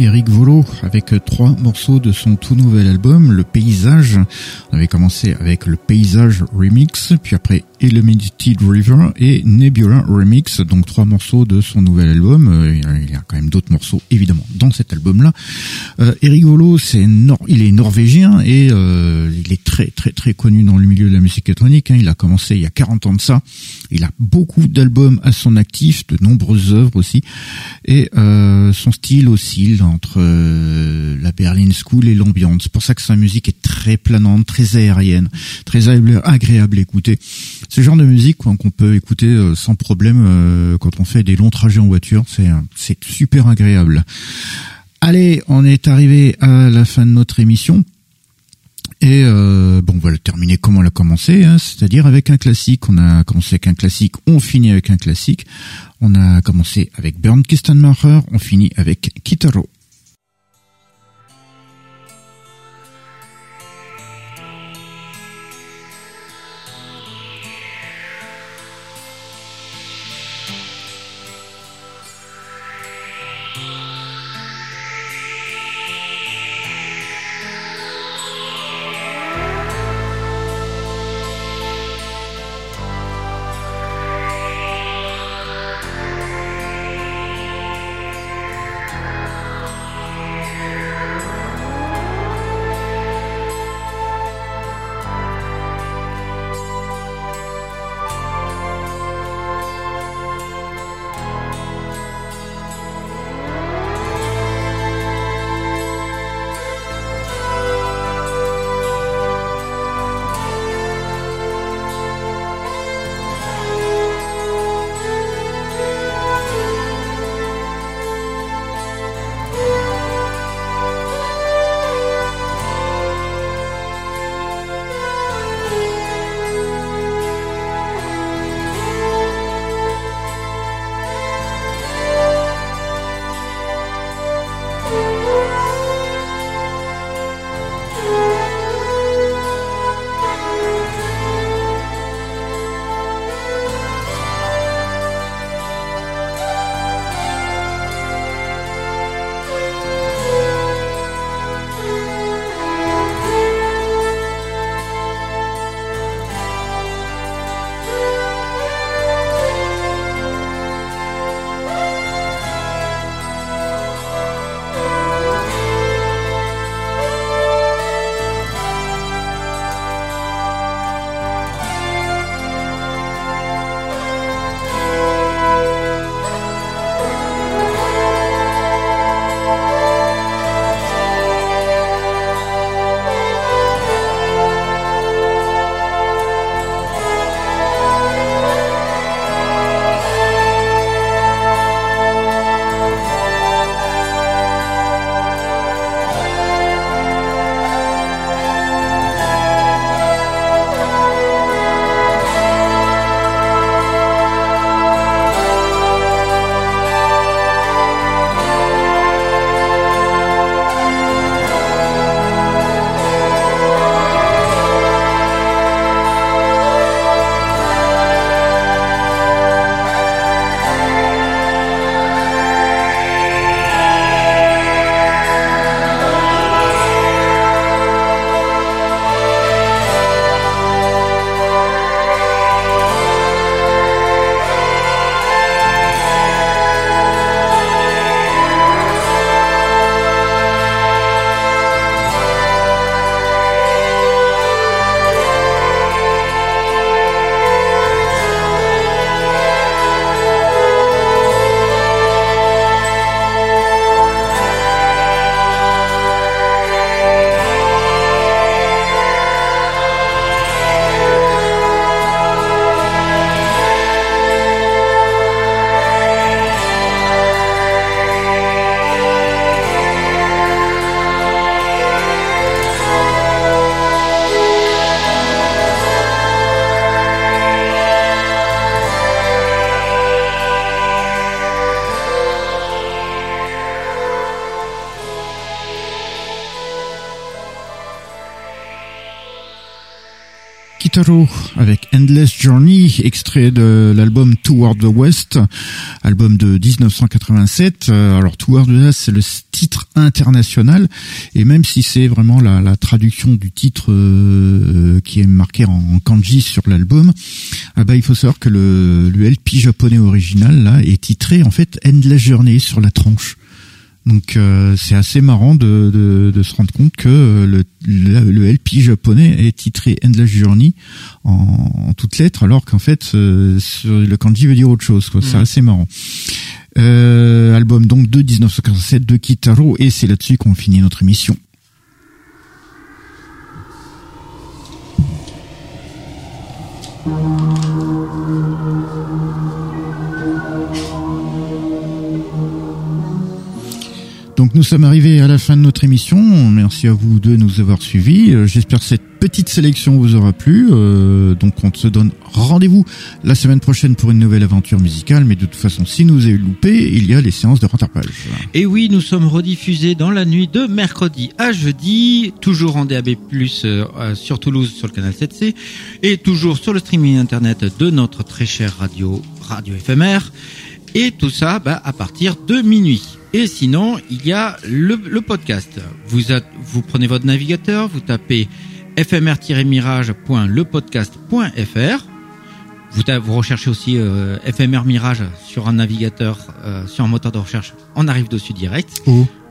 Eric Volo avec trois morceaux de son tout nouvel album, Le Paysage. On avait commencé avec le Paysage Remix, puis après Elemented River et Nebula Remix, donc trois morceaux de son nouvel album. Euh, il y a quand même d'autres morceaux évidemment dans cet album-là. Euh, Eric Volo, il est norvégien et euh, il est très très très connu dans le milieu de la musique électronique. Hein. Il a commencé il y a 40 ans de ça. Il a beaucoup d'albums à son actif, de nombreuses œuvres aussi, et euh, son style oscille entre la Berlin School et l'ambiance. C'est pour ça que sa musique est très planante, très aérienne, très agréable à écouter. Ce genre de musique qu'on peut écouter euh, sans problème euh, quand on fait des longs trajets en voiture, c'est c'est super agréable. Allez, on est arrivé à la fin de notre émission. Et euh, bon, on va le terminer comme on l'a commencé, hein, c'est-à-dire avec un classique. On a commencé avec un classique, on finit avec un classique. On a commencé avec Bernd Kistenmacher, on finit avec Kitaro. Avec Endless Journey, extrait de l'album Toward the West, album de 1987. Euh, alors Toward the West, c'est le titre international, et même si c'est vraiment la, traduction du titre euh, qui est marqué en, kanji sur l'album, ah bah, il faut savoir que le, le LP japonais original là est titré en fait Endless Journey sur la tranche. Donc euh, c'est assez marrant de, de, se rendre compte que euh, le, le, LP japonais est titré Endless Journey en, en toutes lettres, alors qu'en fait euh, le kanji veut dire autre chose. C'est mm. assez marrant. album donc de 1957 de Kitaro et c'est là-dessus qu'on finit notre émission. Donc nous sommes arrivés à la fin de notre émission. Merci à vous de nous avoir suivis. Euh, j'espère que cette petite sélection vous aura plu. Euh, donc on se donne rendez-vous la semaine prochaine pour une nouvelle aventure musicale. Mais de toute façon, si nous avez loupé, il y a les séances de rattrapage. Et oui, nous sommes rediffusés dans la nuit de mercredi à jeudi, toujours en DAB+, euh, sur Toulouse sur le canal 7C, et toujours sur le streaming internet de notre très chère radio, Radio éphémère. Et tout ça bah, à partir de minuit. Et sinon, il y a le, podcast. Vous, vous prenez votre navigateur, vous tapez fmr-mirage.lepodcast.fr. Vous, recherchez aussi euh, FMR Mirage sur un navigateur, euh, sur un moteur de recherche. On arrive dessus direct.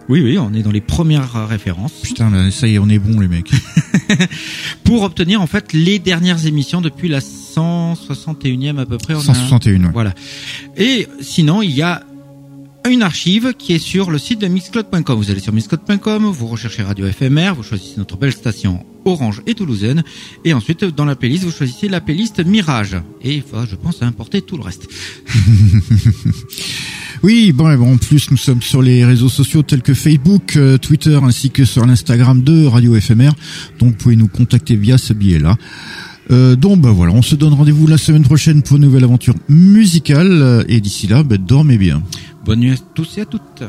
Oui, oui, on est dans les premières références. Putain, ça y est, on est bon les mecs. Pour obtenir en fait les dernières émissions depuis la 161e à peu près. On 161. Voilà. Et sinon, il y a une archive qui est sur le site de mixcloud.com. Vous allez sur mixcloud.com, vous recherchez Radio FMR, vous choisissez notre belle station Orange et Toulousaine, et ensuite dans la playlist vous choisissez la playlist Mirage. Et il faudra, je pense, importer tout le reste. oui, bon, en plus nous sommes sur les réseaux sociaux tels que Facebook, euh, Twitter, ainsi que sur l'Instagram de Radio FMR. Donc vous pouvez nous contacter via ce billet-là. Euh, donc bah voilà, on se donne rendez-vous la semaine prochaine pour une nouvelle aventure musicale. Et d'ici là, bah, dormez bien. Bonne nuit à tous et à toutes.